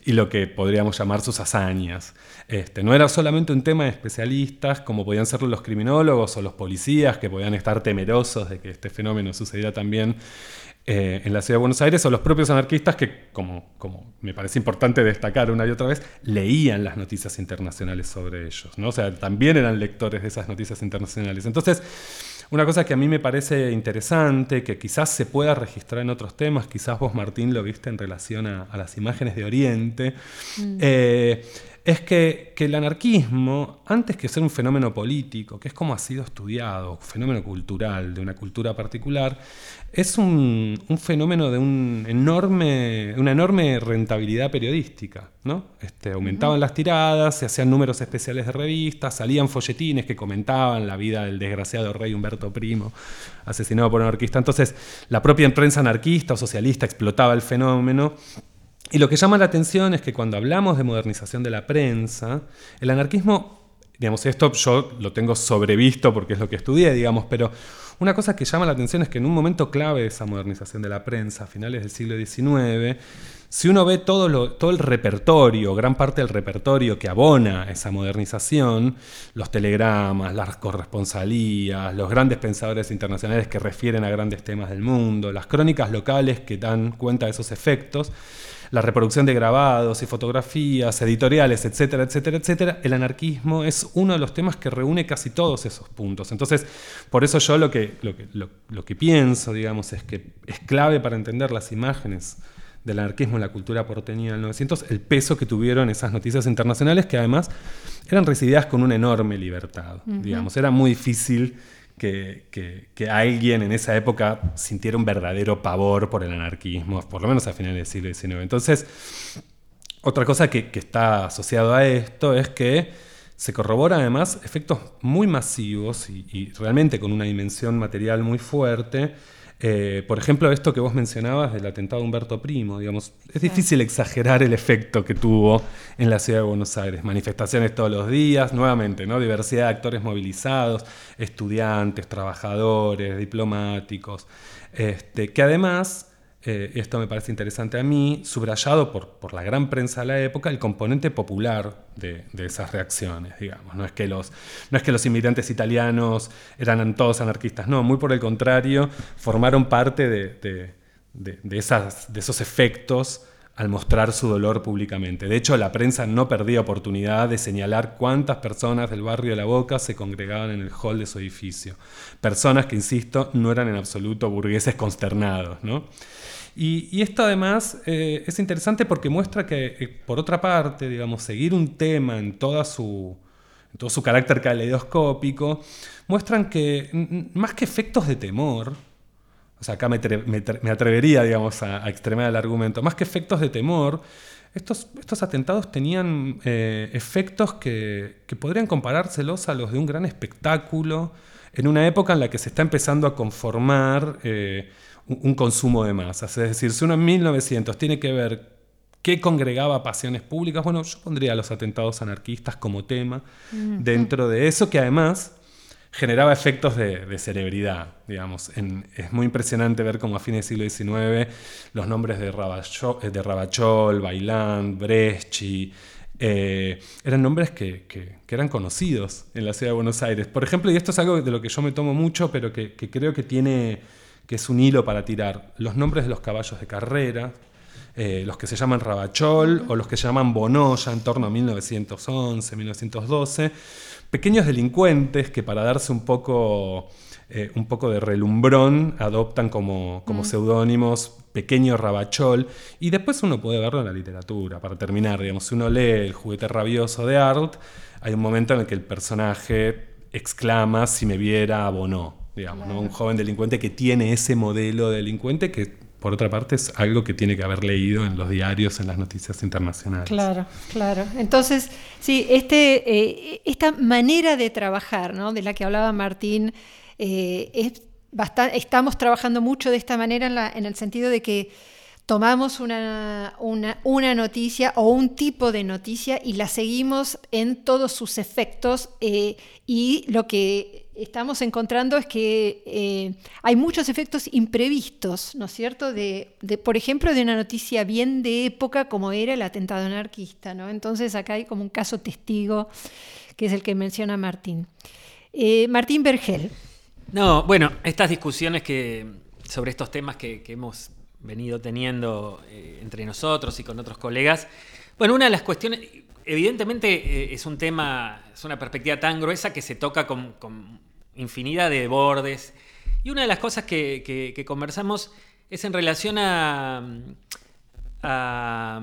y lo que podríamos llamar sus hazañas. Este, no era solamente un tema de especialistas, como podían ser los criminólogos o los policías, que podían estar temerosos de que este fenómeno sucediera también eh, en la ciudad de Buenos Aires, o los propios anarquistas que, como, como me parece importante destacar una y otra vez, leían las noticias internacionales sobre ellos. ¿no? O sea, también eran lectores de esas noticias internacionales. Entonces, una cosa que a mí me parece interesante, que quizás se pueda registrar en otros temas, quizás vos Martín lo viste en relación a, las imágenes de Oriente, mm. eh, es que, el anarquismo, antes que ser un fenómeno político, que es como ha sido estudiado, un fenómeno cultural, de una cultura particular, es un, fenómeno de un enorme, una enorme rentabilidad periodística. ¿no? Este, aumentaban las tiradas, se hacían números especiales de revistas, salían folletines que comentaban la vida del desgraciado rey Humberto I, asesinado por un anarquista. Entonces, la propia prensa anarquista o socialista explotaba el fenómeno y lo que llama la atención es que cuando hablamos de modernización de la prensa, el anarquismo, digamos, esto yo lo tengo sobrevisto porque es lo que estudié, digamos, pero una cosa que llama la atención es que en un momento clave de esa modernización de la prensa, a finales del siglo XIX, si uno ve todo, todo el repertorio, gran parte del repertorio que abona esa modernización, los telegramas, las corresponsalías, los grandes pensadores internacionales que refieren a grandes temas del mundo, las crónicas locales que dan cuenta de esos efectos, la reproducción de grabados y fotografías, editoriales, etcétera, etcétera, etcétera, el anarquismo es uno de los temas que reúne casi todos esos puntos. Entonces, por eso yo lo que, lo que, lo, que pienso, digamos, es que es clave para entender las imágenes del anarquismo en la cultura porteña del 900, el peso que tuvieron esas noticias internacionales que además eran recibidas con una enorme libertad. Digamos, era muy difícil que, alguien en esa época sintiera un verdadero pavor por el anarquismo, por lo menos a finales del siglo XIX. Entonces, otra cosa que, está asociado a esto es que se corroboran además efectos muy masivos y realmente con una dimensión material muy fuerte eh, por ejemplo, esto que vos mencionabas del atentado de Humberto Primo, digamos, es difícil exagerar el efecto que tuvo en la ciudad de Buenos Aires. Manifestaciones todos los días, nuevamente, ¿no? Diversidad de actores movilizados, estudiantes, trabajadores, diplomáticos, este, que además eh, esto me parece interesante a mí, subrayado por, por, la gran prensa de la época, el componente popular de, esas reacciones, digamos. No es, que los, no es que los inmigrantes italianos eran todos anarquistas, no, muy por el contrario, formaron parte de, de, de esas, de esos efectos al mostrar su dolor públicamente. De hecho, la prensa no perdía oportunidad de señalar cuántas personas del barrio de La Boca se congregaban en el hall de su edificio. Personas que, insisto, no eran en absoluto burgueses consternados. ¿no? Y, esto además eh, es interesante porque muestra que, eh, por otra parte, digamos, seguir un tema en, toda su, en todo su carácter caleidoscópico, muestran que más que efectos de temor, o sea, acá me, me, atrevería, digamos, a, a, extremar el argumento. Más que efectos de temor, estos, estos atentados tenían eh, efectos que, que, podrían comparárselos a los de un gran espectáculo en una época en la que se está empezando a conformar un, consumo de masas. Es decir, si uno en 1900 tiene que ver qué congregaba pasiones públicas, bueno, yo pondría los atentados anarquistas como tema mm -hmm. dentro de eso, que además generaba efectos de, de celebridad, digamos. En, es muy impresionante ver cómo a fines del siglo XIX los nombres de Rabachol, de Rabachol Bailand, Bresci, eh, eran nombres que, que, que, eran conocidos en la ciudad de Buenos Aires. Por ejemplo, y esto es algo de lo que yo me tomo mucho, pero que, que creo que tiene que es un hilo para tirar, los nombres de los caballos de carrera, eh, los que se llaman Rabachol o los que se llaman Bonoya en torno a 1911, 1912 pequeños delincuentes que para darse un poco, eh, un poco de relumbrón adoptan como, como mm. seudónimos pequeño rabachol y después uno puede verlo en la literatura. Para terminar, digamos, si uno lee El juguete rabioso de Art, hay un momento en el que el personaje exclama si me viera o no, digamos, claro. ¿no? un joven delincuente que tiene ese modelo de delincuente que por otra parte, es algo que tiene que haber leído en los diarios, en las noticias internacionales. Claro, claro. Entonces, sí, este, eh, esta manera de trabajar, ¿no? de la que hablaba Martín, eh, es bastante, estamos trabajando mucho de esta manera en, la, en el sentido de que tomamos una, una, noticia o un tipo de noticia y la seguimos en todos sus efectos eh, y lo que estamos encontrando es que eh, hay muchos efectos imprevistos, ¿no es cierto? De, por ejemplo, de una noticia bien de época como era el atentado anarquista, ¿no? Entonces acá hay como un caso testigo que es el que menciona Martín. Eh, Martín Bergel. No, bueno, estas discusiones que, sobre estos temas que hemos venido teniendo eh, entre nosotros y con otros colegas. Bueno, una de las cuestiones, evidentemente eh, es un tema, es una perspectiva tan gruesa que se toca con, con infinidad de bordes. Y una de las cosas que, que, conversamos es en relación a, a,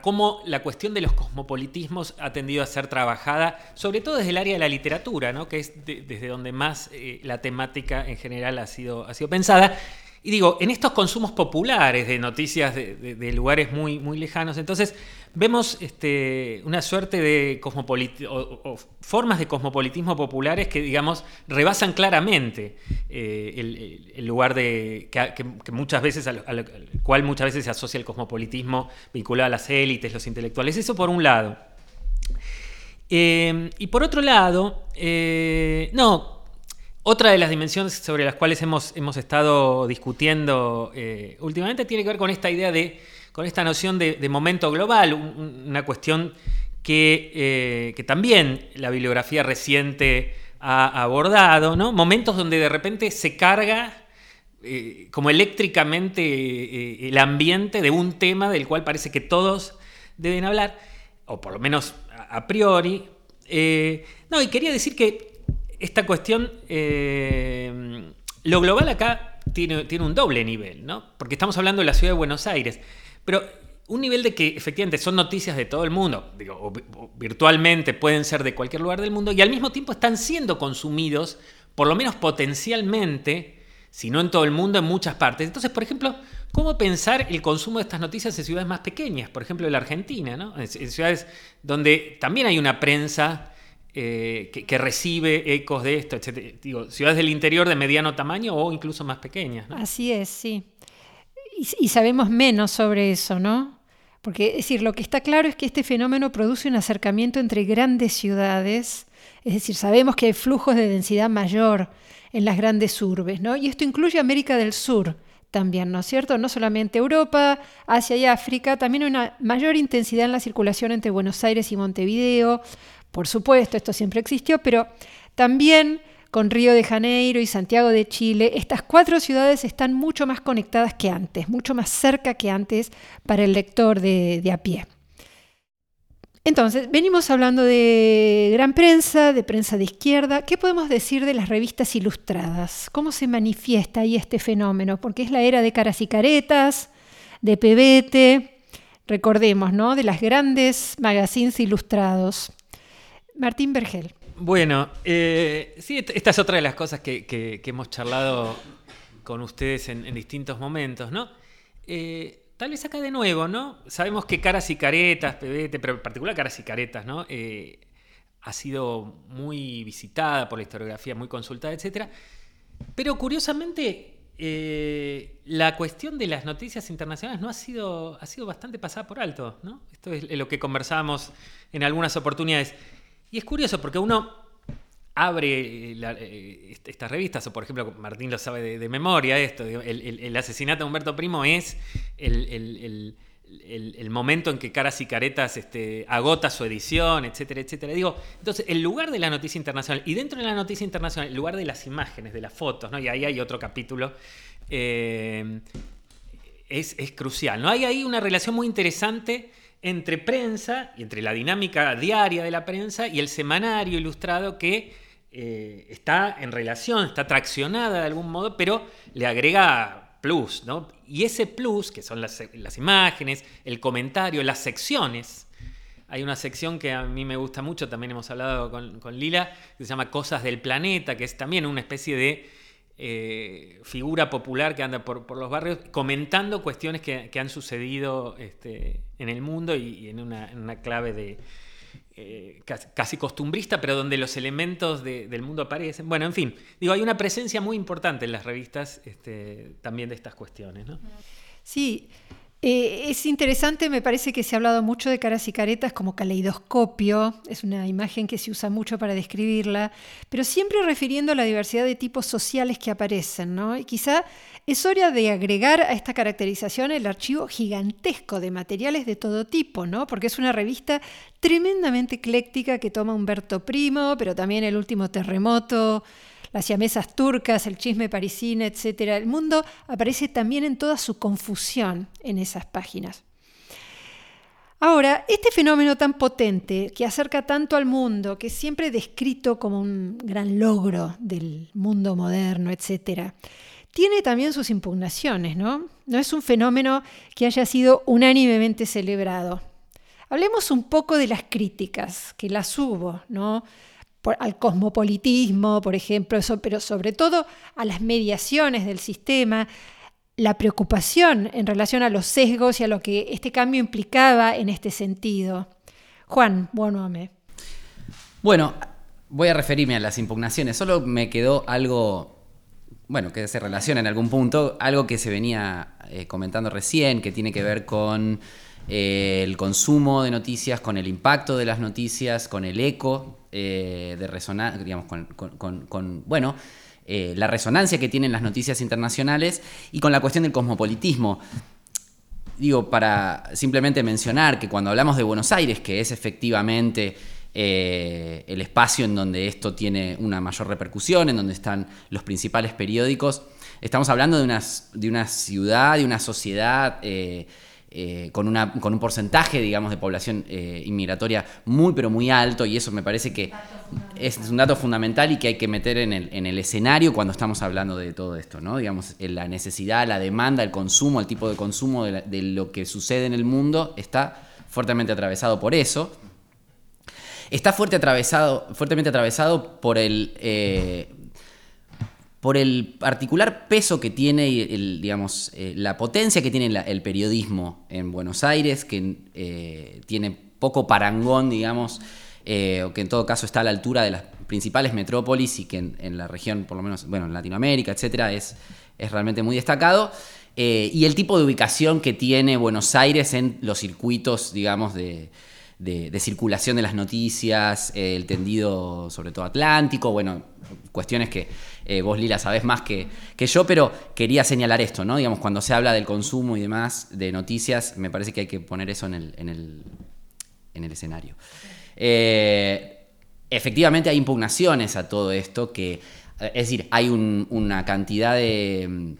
cómo la cuestión de los cosmopolitismos ha tendido a ser trabajada, sobre todo desde el área de la literatura, ¿no? que es de, desde donde más eh, la temática en general ha sido, ha sido pensada. Y digo, en estos consumos populares de noticias de, lugares muy, muy lejanos, entonces vemos este, una suerte de o, o, formas de cosmopolitismo populares que, digamos, rebasan claramente eh, el, lugar de que, muchas veces, al, al, cual muchas veces se asocia el cosmopolitismo vinculado a las élites, los intelectuales. Eso por un lado. Eh, y por otro lado, eh, no, otra de las dimensiones sobre las cuales hemos, hemos estado discutiendo eh, últimamente tiene que ver con esta idea de, con esta noción de, momento global, un, una cuestión que, eh, que, también la bibliografía reciente ha abordado, ¿no? Momentos donde de repente se carga eh, como eléctricamente el ambiente de un tema del cual parece que todos deben hablar, o por lo menos a, a priori. No, y quería decir que esta cuestión, eh, lo global acá tiene, un doble nivel, ¿no? Porque estamos hablando de la ciudad de Buenos Aires, pero un nivel de que efectivamente son noticias de todo el mundo, digo, o, virtualmente pueden ser de cualquier lugar del mundo, y al mismo tiempo están siendo consumidos, por lo menos potencialmente, si no en todo el mundo, en muchas partes. Entonces, por ejemplo, ¿cómo pensar el consumo de estas noticias en ciudades más pequeñas? Por ejemplo, en la Argentina, ¿no? En ciudades donde también hay una prensa eh, que, recibe ecos de esto, etc. Digo, ciudades del interior de mediano tamaño o incluso más pequeñas. Así es, sí. Y, y, sabemos menos sobre eso, ¿no? Porque, es decir, lo que está claro es que este fenómeno produce un acercamiento entre grandes ciudades, es decir, sabemos que hay flujos de densidad mayor en las grandes urbes, ¿no? Y esto incluye América del Sur también, ¿no es cierto? No solamente Europa, Asia y África, también una mayor intensidad en la circulación entre Buenos Aires y Montevideo, por supuesto, esto siempre existió, pero también con Río de Janeiro y Santiago de Chile, estas cuatro ciudades están mucho más conectadas que antes, mucho más cerca que antes para el lector de, de a pie. Entonces, venimos hablando de gran prensa, de prensa de izquierda. ¿Qué podemos decir de las revistas ilustradas? ¿Cómo se manifiesta ahí este fenómeno? Porque es la era de caras y caretas, de pebete, recordemos, ¿no? De las grandes magazines ilustrados. Martín Bergel. Bueno, eh, sí, esta es otra de las cosas que, hemos charlado con ustedes en, distintos momentos, ¿no? Eh, tal vez acá de nuevo, ¿no? Sabemos que caras y caretas, PBT, pero en particular caras y caretas, ¿no? Eh, ha sido muy visitada por la historiografía, muy consultada, etc. Pero curiosamente, la cuestión de las noticias internacionales no ha sido, ha sido bastante pasada por alto, ¿no? Esto es lo que conversábamos en algunas oportunidades. Y es curioso porque uno abre eh, eh, estas revistas, o por ejemplo, Martín lo sabe de, memoria, esto, el, asesinato de Humberto Primo es el, momento en que Caras y Caretas este, agota su edición, etcétera, etcétera. Digo, entonces, el lugar de la noticia internacional, y dentro de la noticia internacional, el lugar de las imágenes, de las fotos, ¿no? y ahí hay otro capítulo, eh, es, es, crucial. ¿no? Hay ahí una relación muy interesante entre prensa y entre la dinámica diaria de la prensa y el semanario ilustrado que eh, está en relación, está traccionada de algún modo, pero le agrega plus, ¿no? Y ese plus, que son las, imágenes, el comentario, las secciones, hay una sección que a mí me gusta mucho, también hemos hablado con, Lila, que se llama Cosas del Planeta, que es también una especie de eh, figura popular que anda por, los barrios comentando cuestiones que, han sucedido este, en el mundo y, en una clave de, eh, casi costumbrista, pero donde los elementos del mundo aparecen. Bueno, en fin, digo, hay una presencia muy importante en las revistas este, también de estas cuestiones. ¿no? Sí, eh, es interesante, me parece que se ha hablado mucho de caras y caretas como caleidoscopio, es una imagen que se usa mucho para describirla, pero siempre refiriendo a la diversidad de tipos sociales que aparecen, ¿no? Y quizá es hora de agregar a esta caracterización el archivo gigantesco de materiales de todo tipo, ¿no? Porque es una revista tremendamente ecléctica que toma Humberto Primo, pero también el último terremoto, las siamesas turcas, el chisme parisino, etc. El mundo aparece también en toda su confusión en esas páginas. Ahora, este fenómeno tan potente que acerca tanto al mundo, que es siempre descrito como un gran logro del mundo moderno, etc., tiene también sus impugnaciones, ¿no? No es un fenómeno que haya sido unánimemente celebrado. Hablemos un poco de las críticas, que las hubo, ¿no? Al cosmopolitismo, por ejemplo, pero sobre todo a las mediaciones del sistema, la preocupación en relación a los sesgos y a lo que este cambio implicaba en este sentido. Juan, bueno, Bueno, voy a referirme a las impugnaciones. Solo me quedó algo, bueno, que se relaciona en algún punto, algo que se venía eh, comentando recién, que tiene que ver con eh, el consumo de noticias, con el impacto de las noticias, con el eco eh, de resonancia, digamos, con, bueno, eh, la resonancia que tienen las noticias internacionales y con la cuestión del cosmopolitismo. Digo, para simplemente mencionar que cuando hablamos de Buenos Aires, que es efectivamente el espacio en donde esto tiene una mayor repercusión, en donde están los principales periódicos, estamos hablando de una, de una ciudad, de una sociedad eh, con, una, con, un porcentaje, digamos, de población eh, inmigratoria muy, pero muy alto, y eso me parece que es, un dato fundamental y que hay que meter en el, en el escenario cuando estamos hablando de todo esto, ¿no? Digamos, la necesidad, la demanda, el consumo, el tipo de consumo de, lo que sucede en el mundo está fuertemente atravesado por eso. Está fuerte atravesado, fuertemente atravesado por el, eh, por el particular peso que tiene, el, digamos, eh, la potencia que tiene el periodismo en Buenos Aires, que eh, tiene poco parangón, digamos, eh, o que en todo caso está a la altura de las principales metrópolis y que en, la región, por lo menos, bueno, en Latinoamérica, etcétera, es, es realmente muy destacado. y el tipo de ubicación que tiene Buenos Aires en los circuitos, digamos, de, de, circulación de las noticias, el tendido sobre todo atlántico, bueno, cuestiones que eh, vos Lila sabés más que, que, yo, pero quería señalar esto, ¿no? Digamos, cuando se habla del consumo y demás de noticias, me parece que hay que poner eso en el, en el, en el escenario. Eh, efectivamente hay impugnaciones a todo esto que es decir, hay una cantidad de,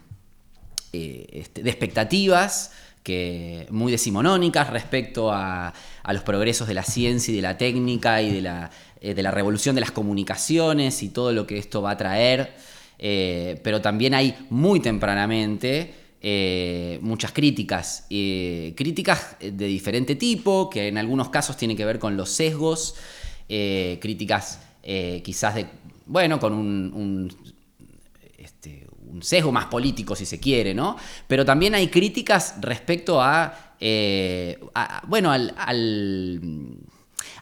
este, de expectativas que, muy decimonónicas respecto a, los progresos de la ciencia y de la técnica y de la, de la revolución de las comunicaciones y todo lo que esto va a traer. pero también hay muy tempranamente eh, muchas críticas, eh, críticas de diferente tipo, que en algunos casos tienen que ver con los sesgos, eh, críticas quizás de, bueno, con un, este, un, sesgo más político si se quiere, ¿no? Pero también hay críticas respecto a, bueno, al,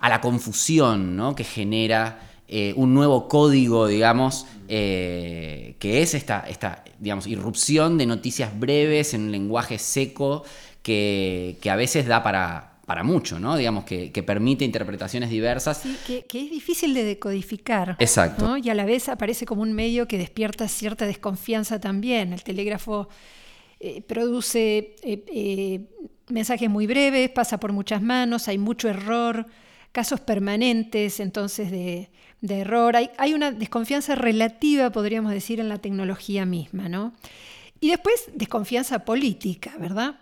a la confusión ¿no? que genera un nuevo código, digamos, que es esta, esta digamos, irrupción de noticias breves en un lenguaje seco que, a veces da para, para mucho, ¿no? Digamos, que, permite interpretaciones diversas. Sí, que, es difícil de decodificar. Exacto. Y a la vez aparece como un medio que despierta cierta desconfianza también. El telégrafo eh, produce eh, eh, mensajes muy breves, pasa por muchas manos, hay mucho error, casos permanentes entonces de, de error. Hay, hay, una desconfianza relativa, podríamos decir, en la tecnología misma, ¿no? Y después desconfianza política, ¿verdad?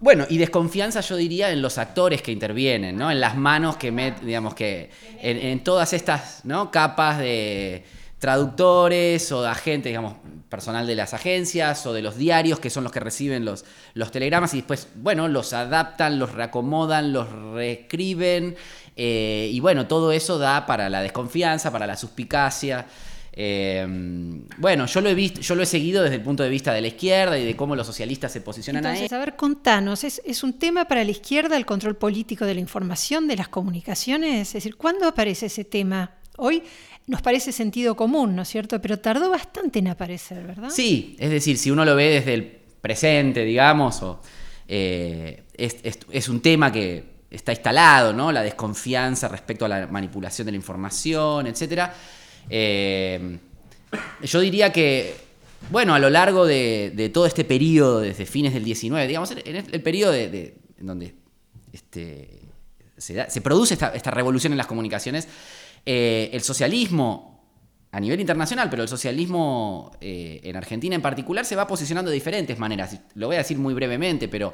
Bueno, y desconfianza yo diría en los actores que intervienen, ¿no? En las manos que meten, digamos que en, todas estas ¿no? capas de traductores o de agentes, digamos, personal de las agencias o de los diarios que son los que reciben los, telegramas y después, bueno, los adaptan, los reacomodan, los reescriben eh, y bueno, todo eso da para la desconfianza, para la suspicacia. Eh, bueno, yo lo he visto, yo lo he seguido desde el punto de vista de la izquierda y de cómo los socialistas se posicionan ahí. A ver, contanos, ¿es, ¿es, un tema para la izquierda el control político de la información, de las comunicaciones? Es decir, ¿cuándo aparece ese tema? Hoy nos parece sentido común, ¿no es cierto? Pero tardó bastante en aparecer, ¿verdad? Sí, es decir, si uno lo ve desde el presente, digamos, o, eh, es, un tema que está instalado, ¿no? La desconfianza respecto a la manipulación de la información, etc. Eh, yo diría que, bueno, a lo largo de, todo este periodo, desde fines del 19, digamos, en el, periodo de, en donde este, se, produce esta, revolución en las comunicaciones, eh, el socialismo a nivel internacional, pero el socialismo eh, en Argentina en particular se va posicionando de diferentes maneras. Lo voy a decir muy brevemente, pero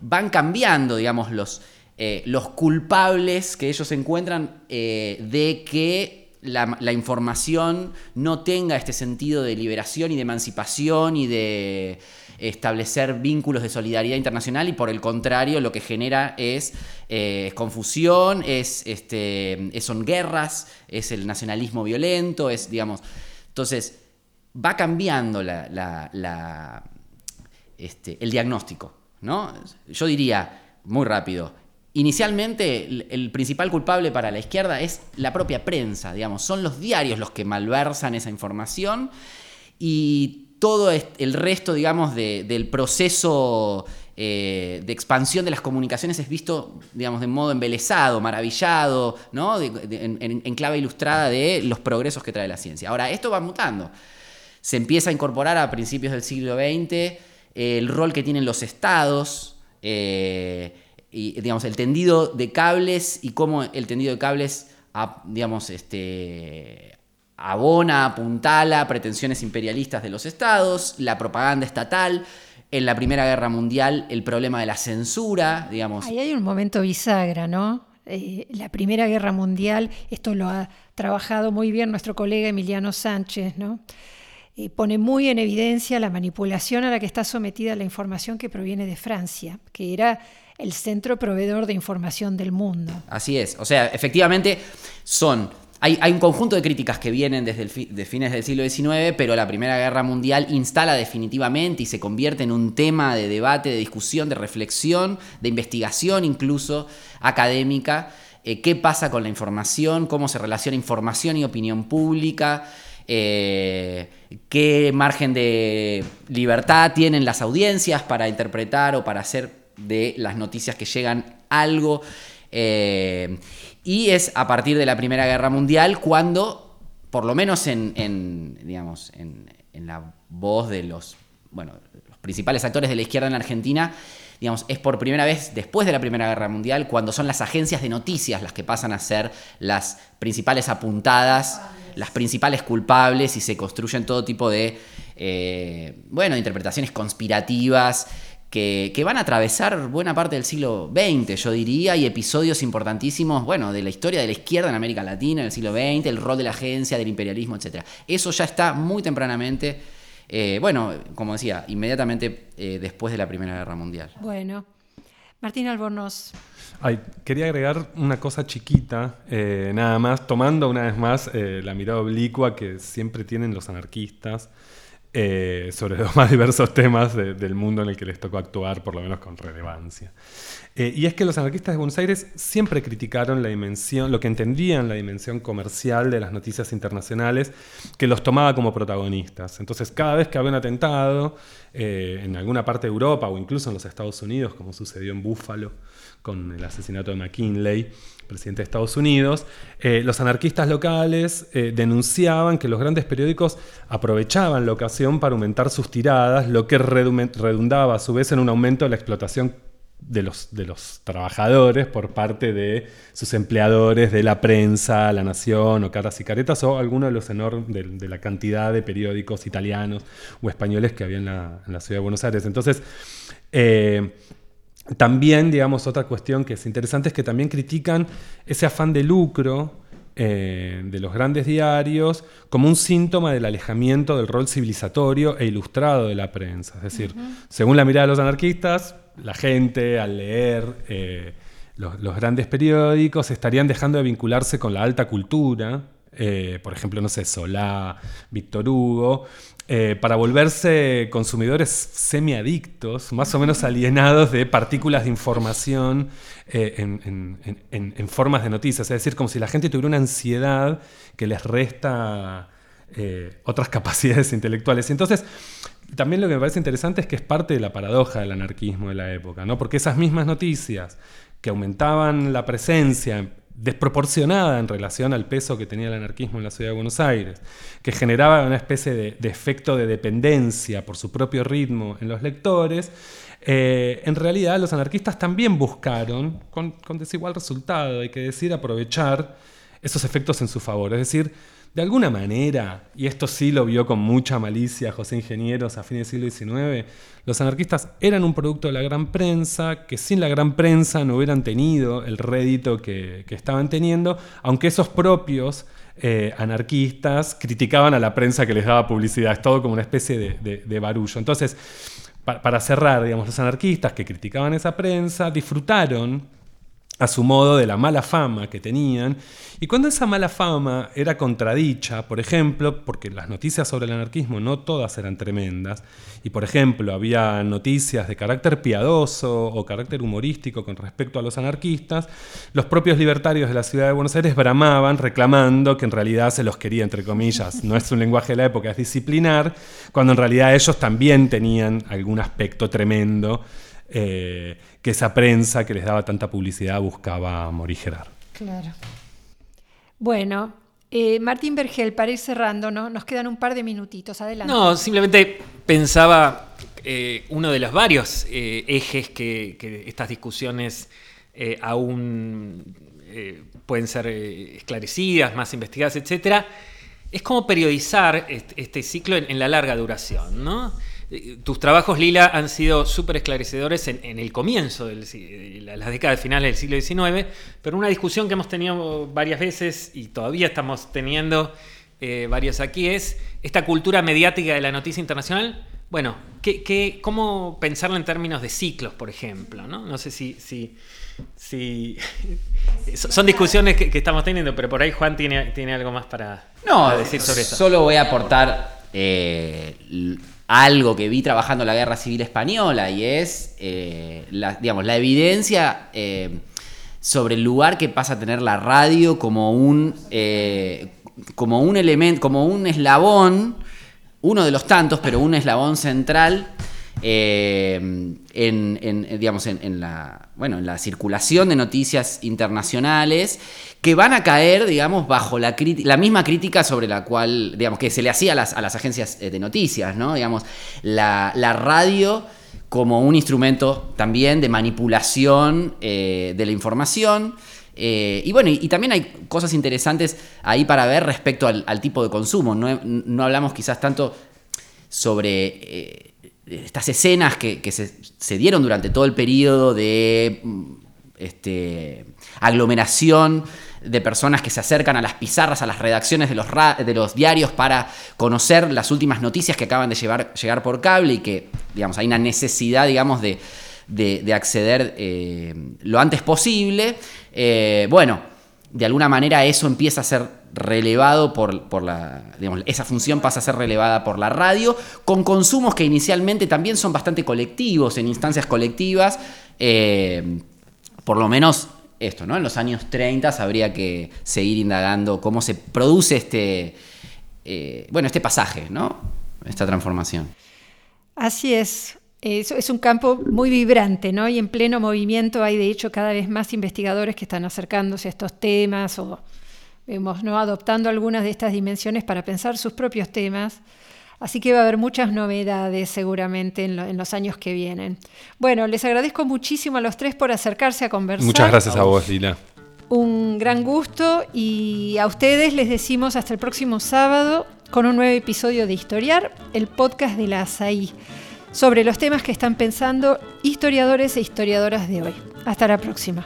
van cambiando, digamos, los, eh, los culpables que ellos encuentran de que la, información no tenga este sentido de liberación y de emancipación y de establecer vínculos de solidaridad internacional y por el contrario lo que genera es eh, confusión, es, este, son guerras, es el nacionalismo violento, es, digamos, entonces va cambiando la, este, el diagnóstico, ¿no? Yo diría, muy rápido, Inicialmente, el, principal culpable para la izquierda es la propia prensa, digamos, son los diarios los que malversan esa información y todo el resto, digamos, del proceso eh, de expansión de las comunicaciones es visto, digamos, de modo embelesado, maravillado, ¿no? en, clave ilustrada de los progresos que trae la ciencia. Ahora, esto va mutando. Se empieza a incorporar a principios del siglo XX eh, el rol que tienen los estados. Eh, digamos, el tendido de cables y cómo el tendido de cables, digamos, este, abona, apuntala pretensiones imperialistas de los estados, la propaganda estatal, en la Primera Guerra Mundial el problema de la censura, digamos. Ahí hay un momento bisagra, ¿no? Eh, la Primera Guerra Mundial, esto lo ha trabajado muy bien nuestro colega Emiliano Sánchez, ¿no? Eh, pone muy en evidencia la manipulación a la que está sometida la información que proviene de Francia, que era el centro proveedor de información del mundo. Así es, o sea, efectivamente son... Hay, un conjunto de críticas que vienen desde fines del siglo XIX, pero la Primera Guerra Mundial instala definitivamente y se convierte en un tema de debate, de discusión, de reflexión, de investigación incluso académica. Eh, ¿Qué pasa con la información? ¿Cómo se relaciona información y opinión pública? Eh, qué margen de libertad tienen las audiencias para interpretar o para hacer de las noticias que llegan algo. Eh, y es a partir de la Primera Guerra Mundial cuando, por lo menos en, digamos, en, la voz de los, bueno, los principales actores de la izquierda en Argentina, digamos, es por primera vez después de la Primera Guerra Mundial cuando son las agencias de noticias las que pasan a ser las principales apuntadas las principales culpables y se construyen todo tipo de, eh, bueno, interpretaciones conspirativas que, que, van a atravesar buena parte del siglo XX, yo diría, y episodios importantísimos, bueno, de la historia de la izquierda en América Latina en el siglo XX, el rol de la agencia, del imperialismo, etc. Eso ya está muy tempranamente, eh, bueno, como decía, inmediatamente eh, después de la Primera Guerra Mundial. Bueno, Martín Albornoz. Ay, quería agregar una cosa chiquita, eh, nada más, tomando una vez más eh, la mirada oblicua que siempre tienen los anarquistas eh, sobre los [laughs] más diversos temas de, del mundo en el que les tocó actuar, por lo menos con relevancia. Eh, y es que los anarquistas de Buenos Aires siempre criticaron la dimensión, lo que entendían la dimensión comercial de las noticias internacionales, que los tomaba como protagonistas. Entonces, cada vez que había un atentado eh, en alguna parte de Europa o incluso en los Estados Unidos, como sucedió en Búfalo con el asesinato de McKinley, presidente de Estados Unidos, eh, los anarquistas locales denunciaban que los grandes periódicos aprovechaban la ocasión para aumentar sus tiradas, lo que redundaba a su vez en un aumento de la explotación de los, de los trabajadores por parte de sus empleadores, de la prensa, La Nación o Caras y Caretas o alguno de los enormes, de, de, la cantidad de periódicos italianos o españoles que había en la, en la ciudad de Buenos Aires. Entonces, eh, también, digamos, otra cuestión que es interesante es que también critican ese afán de lucro eh, de los grandes diarios como un síntoma del alejamiento del rol civilizatorio e ilustrado de la prensa. Es decir, uh -huh. según la mirada de los anarquistas, la gente al leer eh, los, los, grandes periódicos estarían dejando de vincularse con la alta cultura, eh, por ejemplo, no sé, Solá, Víctor Hugo, eh, para volverse consumidores semiadictos, más o menos alienados de partículas de información eh, en, en, en, en, formas de noticias. Es decir, como si la gente tuviera una ansiedad que les resta eh, otras [laughs] capacidades intelectuales. Entonces, también lo que me parece interesante es que es parte de la paradoja del anarquismo de la época, ¿no? porque esas mismas noticias que aumentaban la presencia desproporcionada en relación al peso que tenía el anarquismo en la ciudad de Buenos Aires, que generaba una especie de, efecto de dependencia por su propio ritmo en los lectores, eh, en realidad los anarquistas también buscaron, con desigual resultado, hay que decir, aprovechar esos efectos en su favor. Es decir, de alguna manera, y esto sí lo vio con mucha malicia José Ingenieros a fines del siglo XIX, los anarquistas eran un producto de la gran prensa, que sin la gran prensa no hubieran tenido el rédito que, que estaban teniendo, aunque esos propios eh, anarquistas criticaban a la prensa que les daba publicidad. Es todo como una especie de, barullo. Entonces, pa para cerrar, digamos, los anarquistas que criticaban esa prensa disfrutaron a su modo de la mala fama que tenían. Y cuando esa mala fama era contradicha, por ejemplo, porque las noticias sobre el anarquismo no todas eran tremendas, y por ejemplo había noticias de carácter piadoso o carácter humorístico con respecto a los anarquistas, los propios libertarios de la ciudad de Buenos Aires bramaban reclamando que en realidad se los quería, entre comillas, no es un lenguaje de la época, es disciplinar, cuando en realidad ellos también tenían algún aspecto tremendo eh, que esa prensa que les daba tanta publicidad buscaba morigerar. Claro. Bueno, eh, Martín Vergel, para ir cerrando, ¿no? Nos quedan un par de minutitos. Adelante. No, simplemente pensaba eh, uno de los varios eh, ejes que, que, estas discusiones eh, aún eh, pueden ser esclarecidas, más investigadas, etcétera, es como periodizar este, este ciclo en, en, la larga duración, ¿no? Tus trabajos, Lila, han sido súper esclarecedores en, en, el comienzo de las décadas finales del siglo XIX, pero una discusión que hemos tenido varias veces y todavía estamos teniendo eh, varios aquí es esta cultura mediática de la noticia internacional. Bueno, ¿qué, qué, cómo pensarla en términos de ciclos, por ejemplo? No, no sé si, si, si [laughs] son discusiones que, que, estamos teniendo, pero por ahí Juan tiene, tiene algo más para, no, para decir sobre eso. Solo voy a aportar... Eh, algo que vi trabajando la Guerra Civil Española y es, eh, la, digamos, la evidencia eh, sobre el lugar que pasa a tener la radio como un, eh, como un elemento, como un eslabón, uno de los tantos, pero un eslabón central en, en, digamos, en, la, bueno, en la circulación de noticias internacionales que van a caer, digamos, bajo la, misma crítica sobre la cual, digamos, que se le hacía a las, a las agencias de noticias, ¿no? Digamos, la, la radio como un instrumento también de manipulación eh, de la información, Eh, y bueno, y, también hay cosas interesantes ahí para ver respecto al, tipo de consumo. No, hablamos quizás tanto sobre eh, estas escenas que, se, dieron durante todo el periodo de mm, este, aglomeración de personas que se acercan a las pizarras, a las redacciones de los, de los diarios para conocer las últimas noticias que acaban de llegar por cable y que, digamos, hay una necesidad, digamos, de, acceder eh, lo antes posible. Eh, bueno, de alguna manera eso empieza a ser relevado por, la, digamos, esa función pasa a ser relevada por la radio, con consumos que inicialmente también son bastante colectivos, en instancias colectivas, eh, por lo menos esto, ¿no? En los años 30 habría que seguir indagando cómo se produce este, eh, bueno, este pasaje, ¿no? Esta transformación. Así es. Es, un campo muy vibrante, ¿no? Y en pleno movimiento hay, de hecho, cada vez más investigadores que están acercándose a estos temas o vemos, ¿no? Adoptando algunas de estas dimensiones para pensar sus propios temas. Así que va a haber muchas novedades seguramente en, los años que vienen. Bueno, les agradezco muchísimo a los tres por acercarse a conversar. Muchas gracias a vos, Lila. Un gran gusto y a ustedes les decimos hasta el próximo sábado con un nuevo episodio de Historiar, el podcast de la ASAI, sobre los temas que están pensando historiadores e historiadoras de hoy. Hasta la próxima.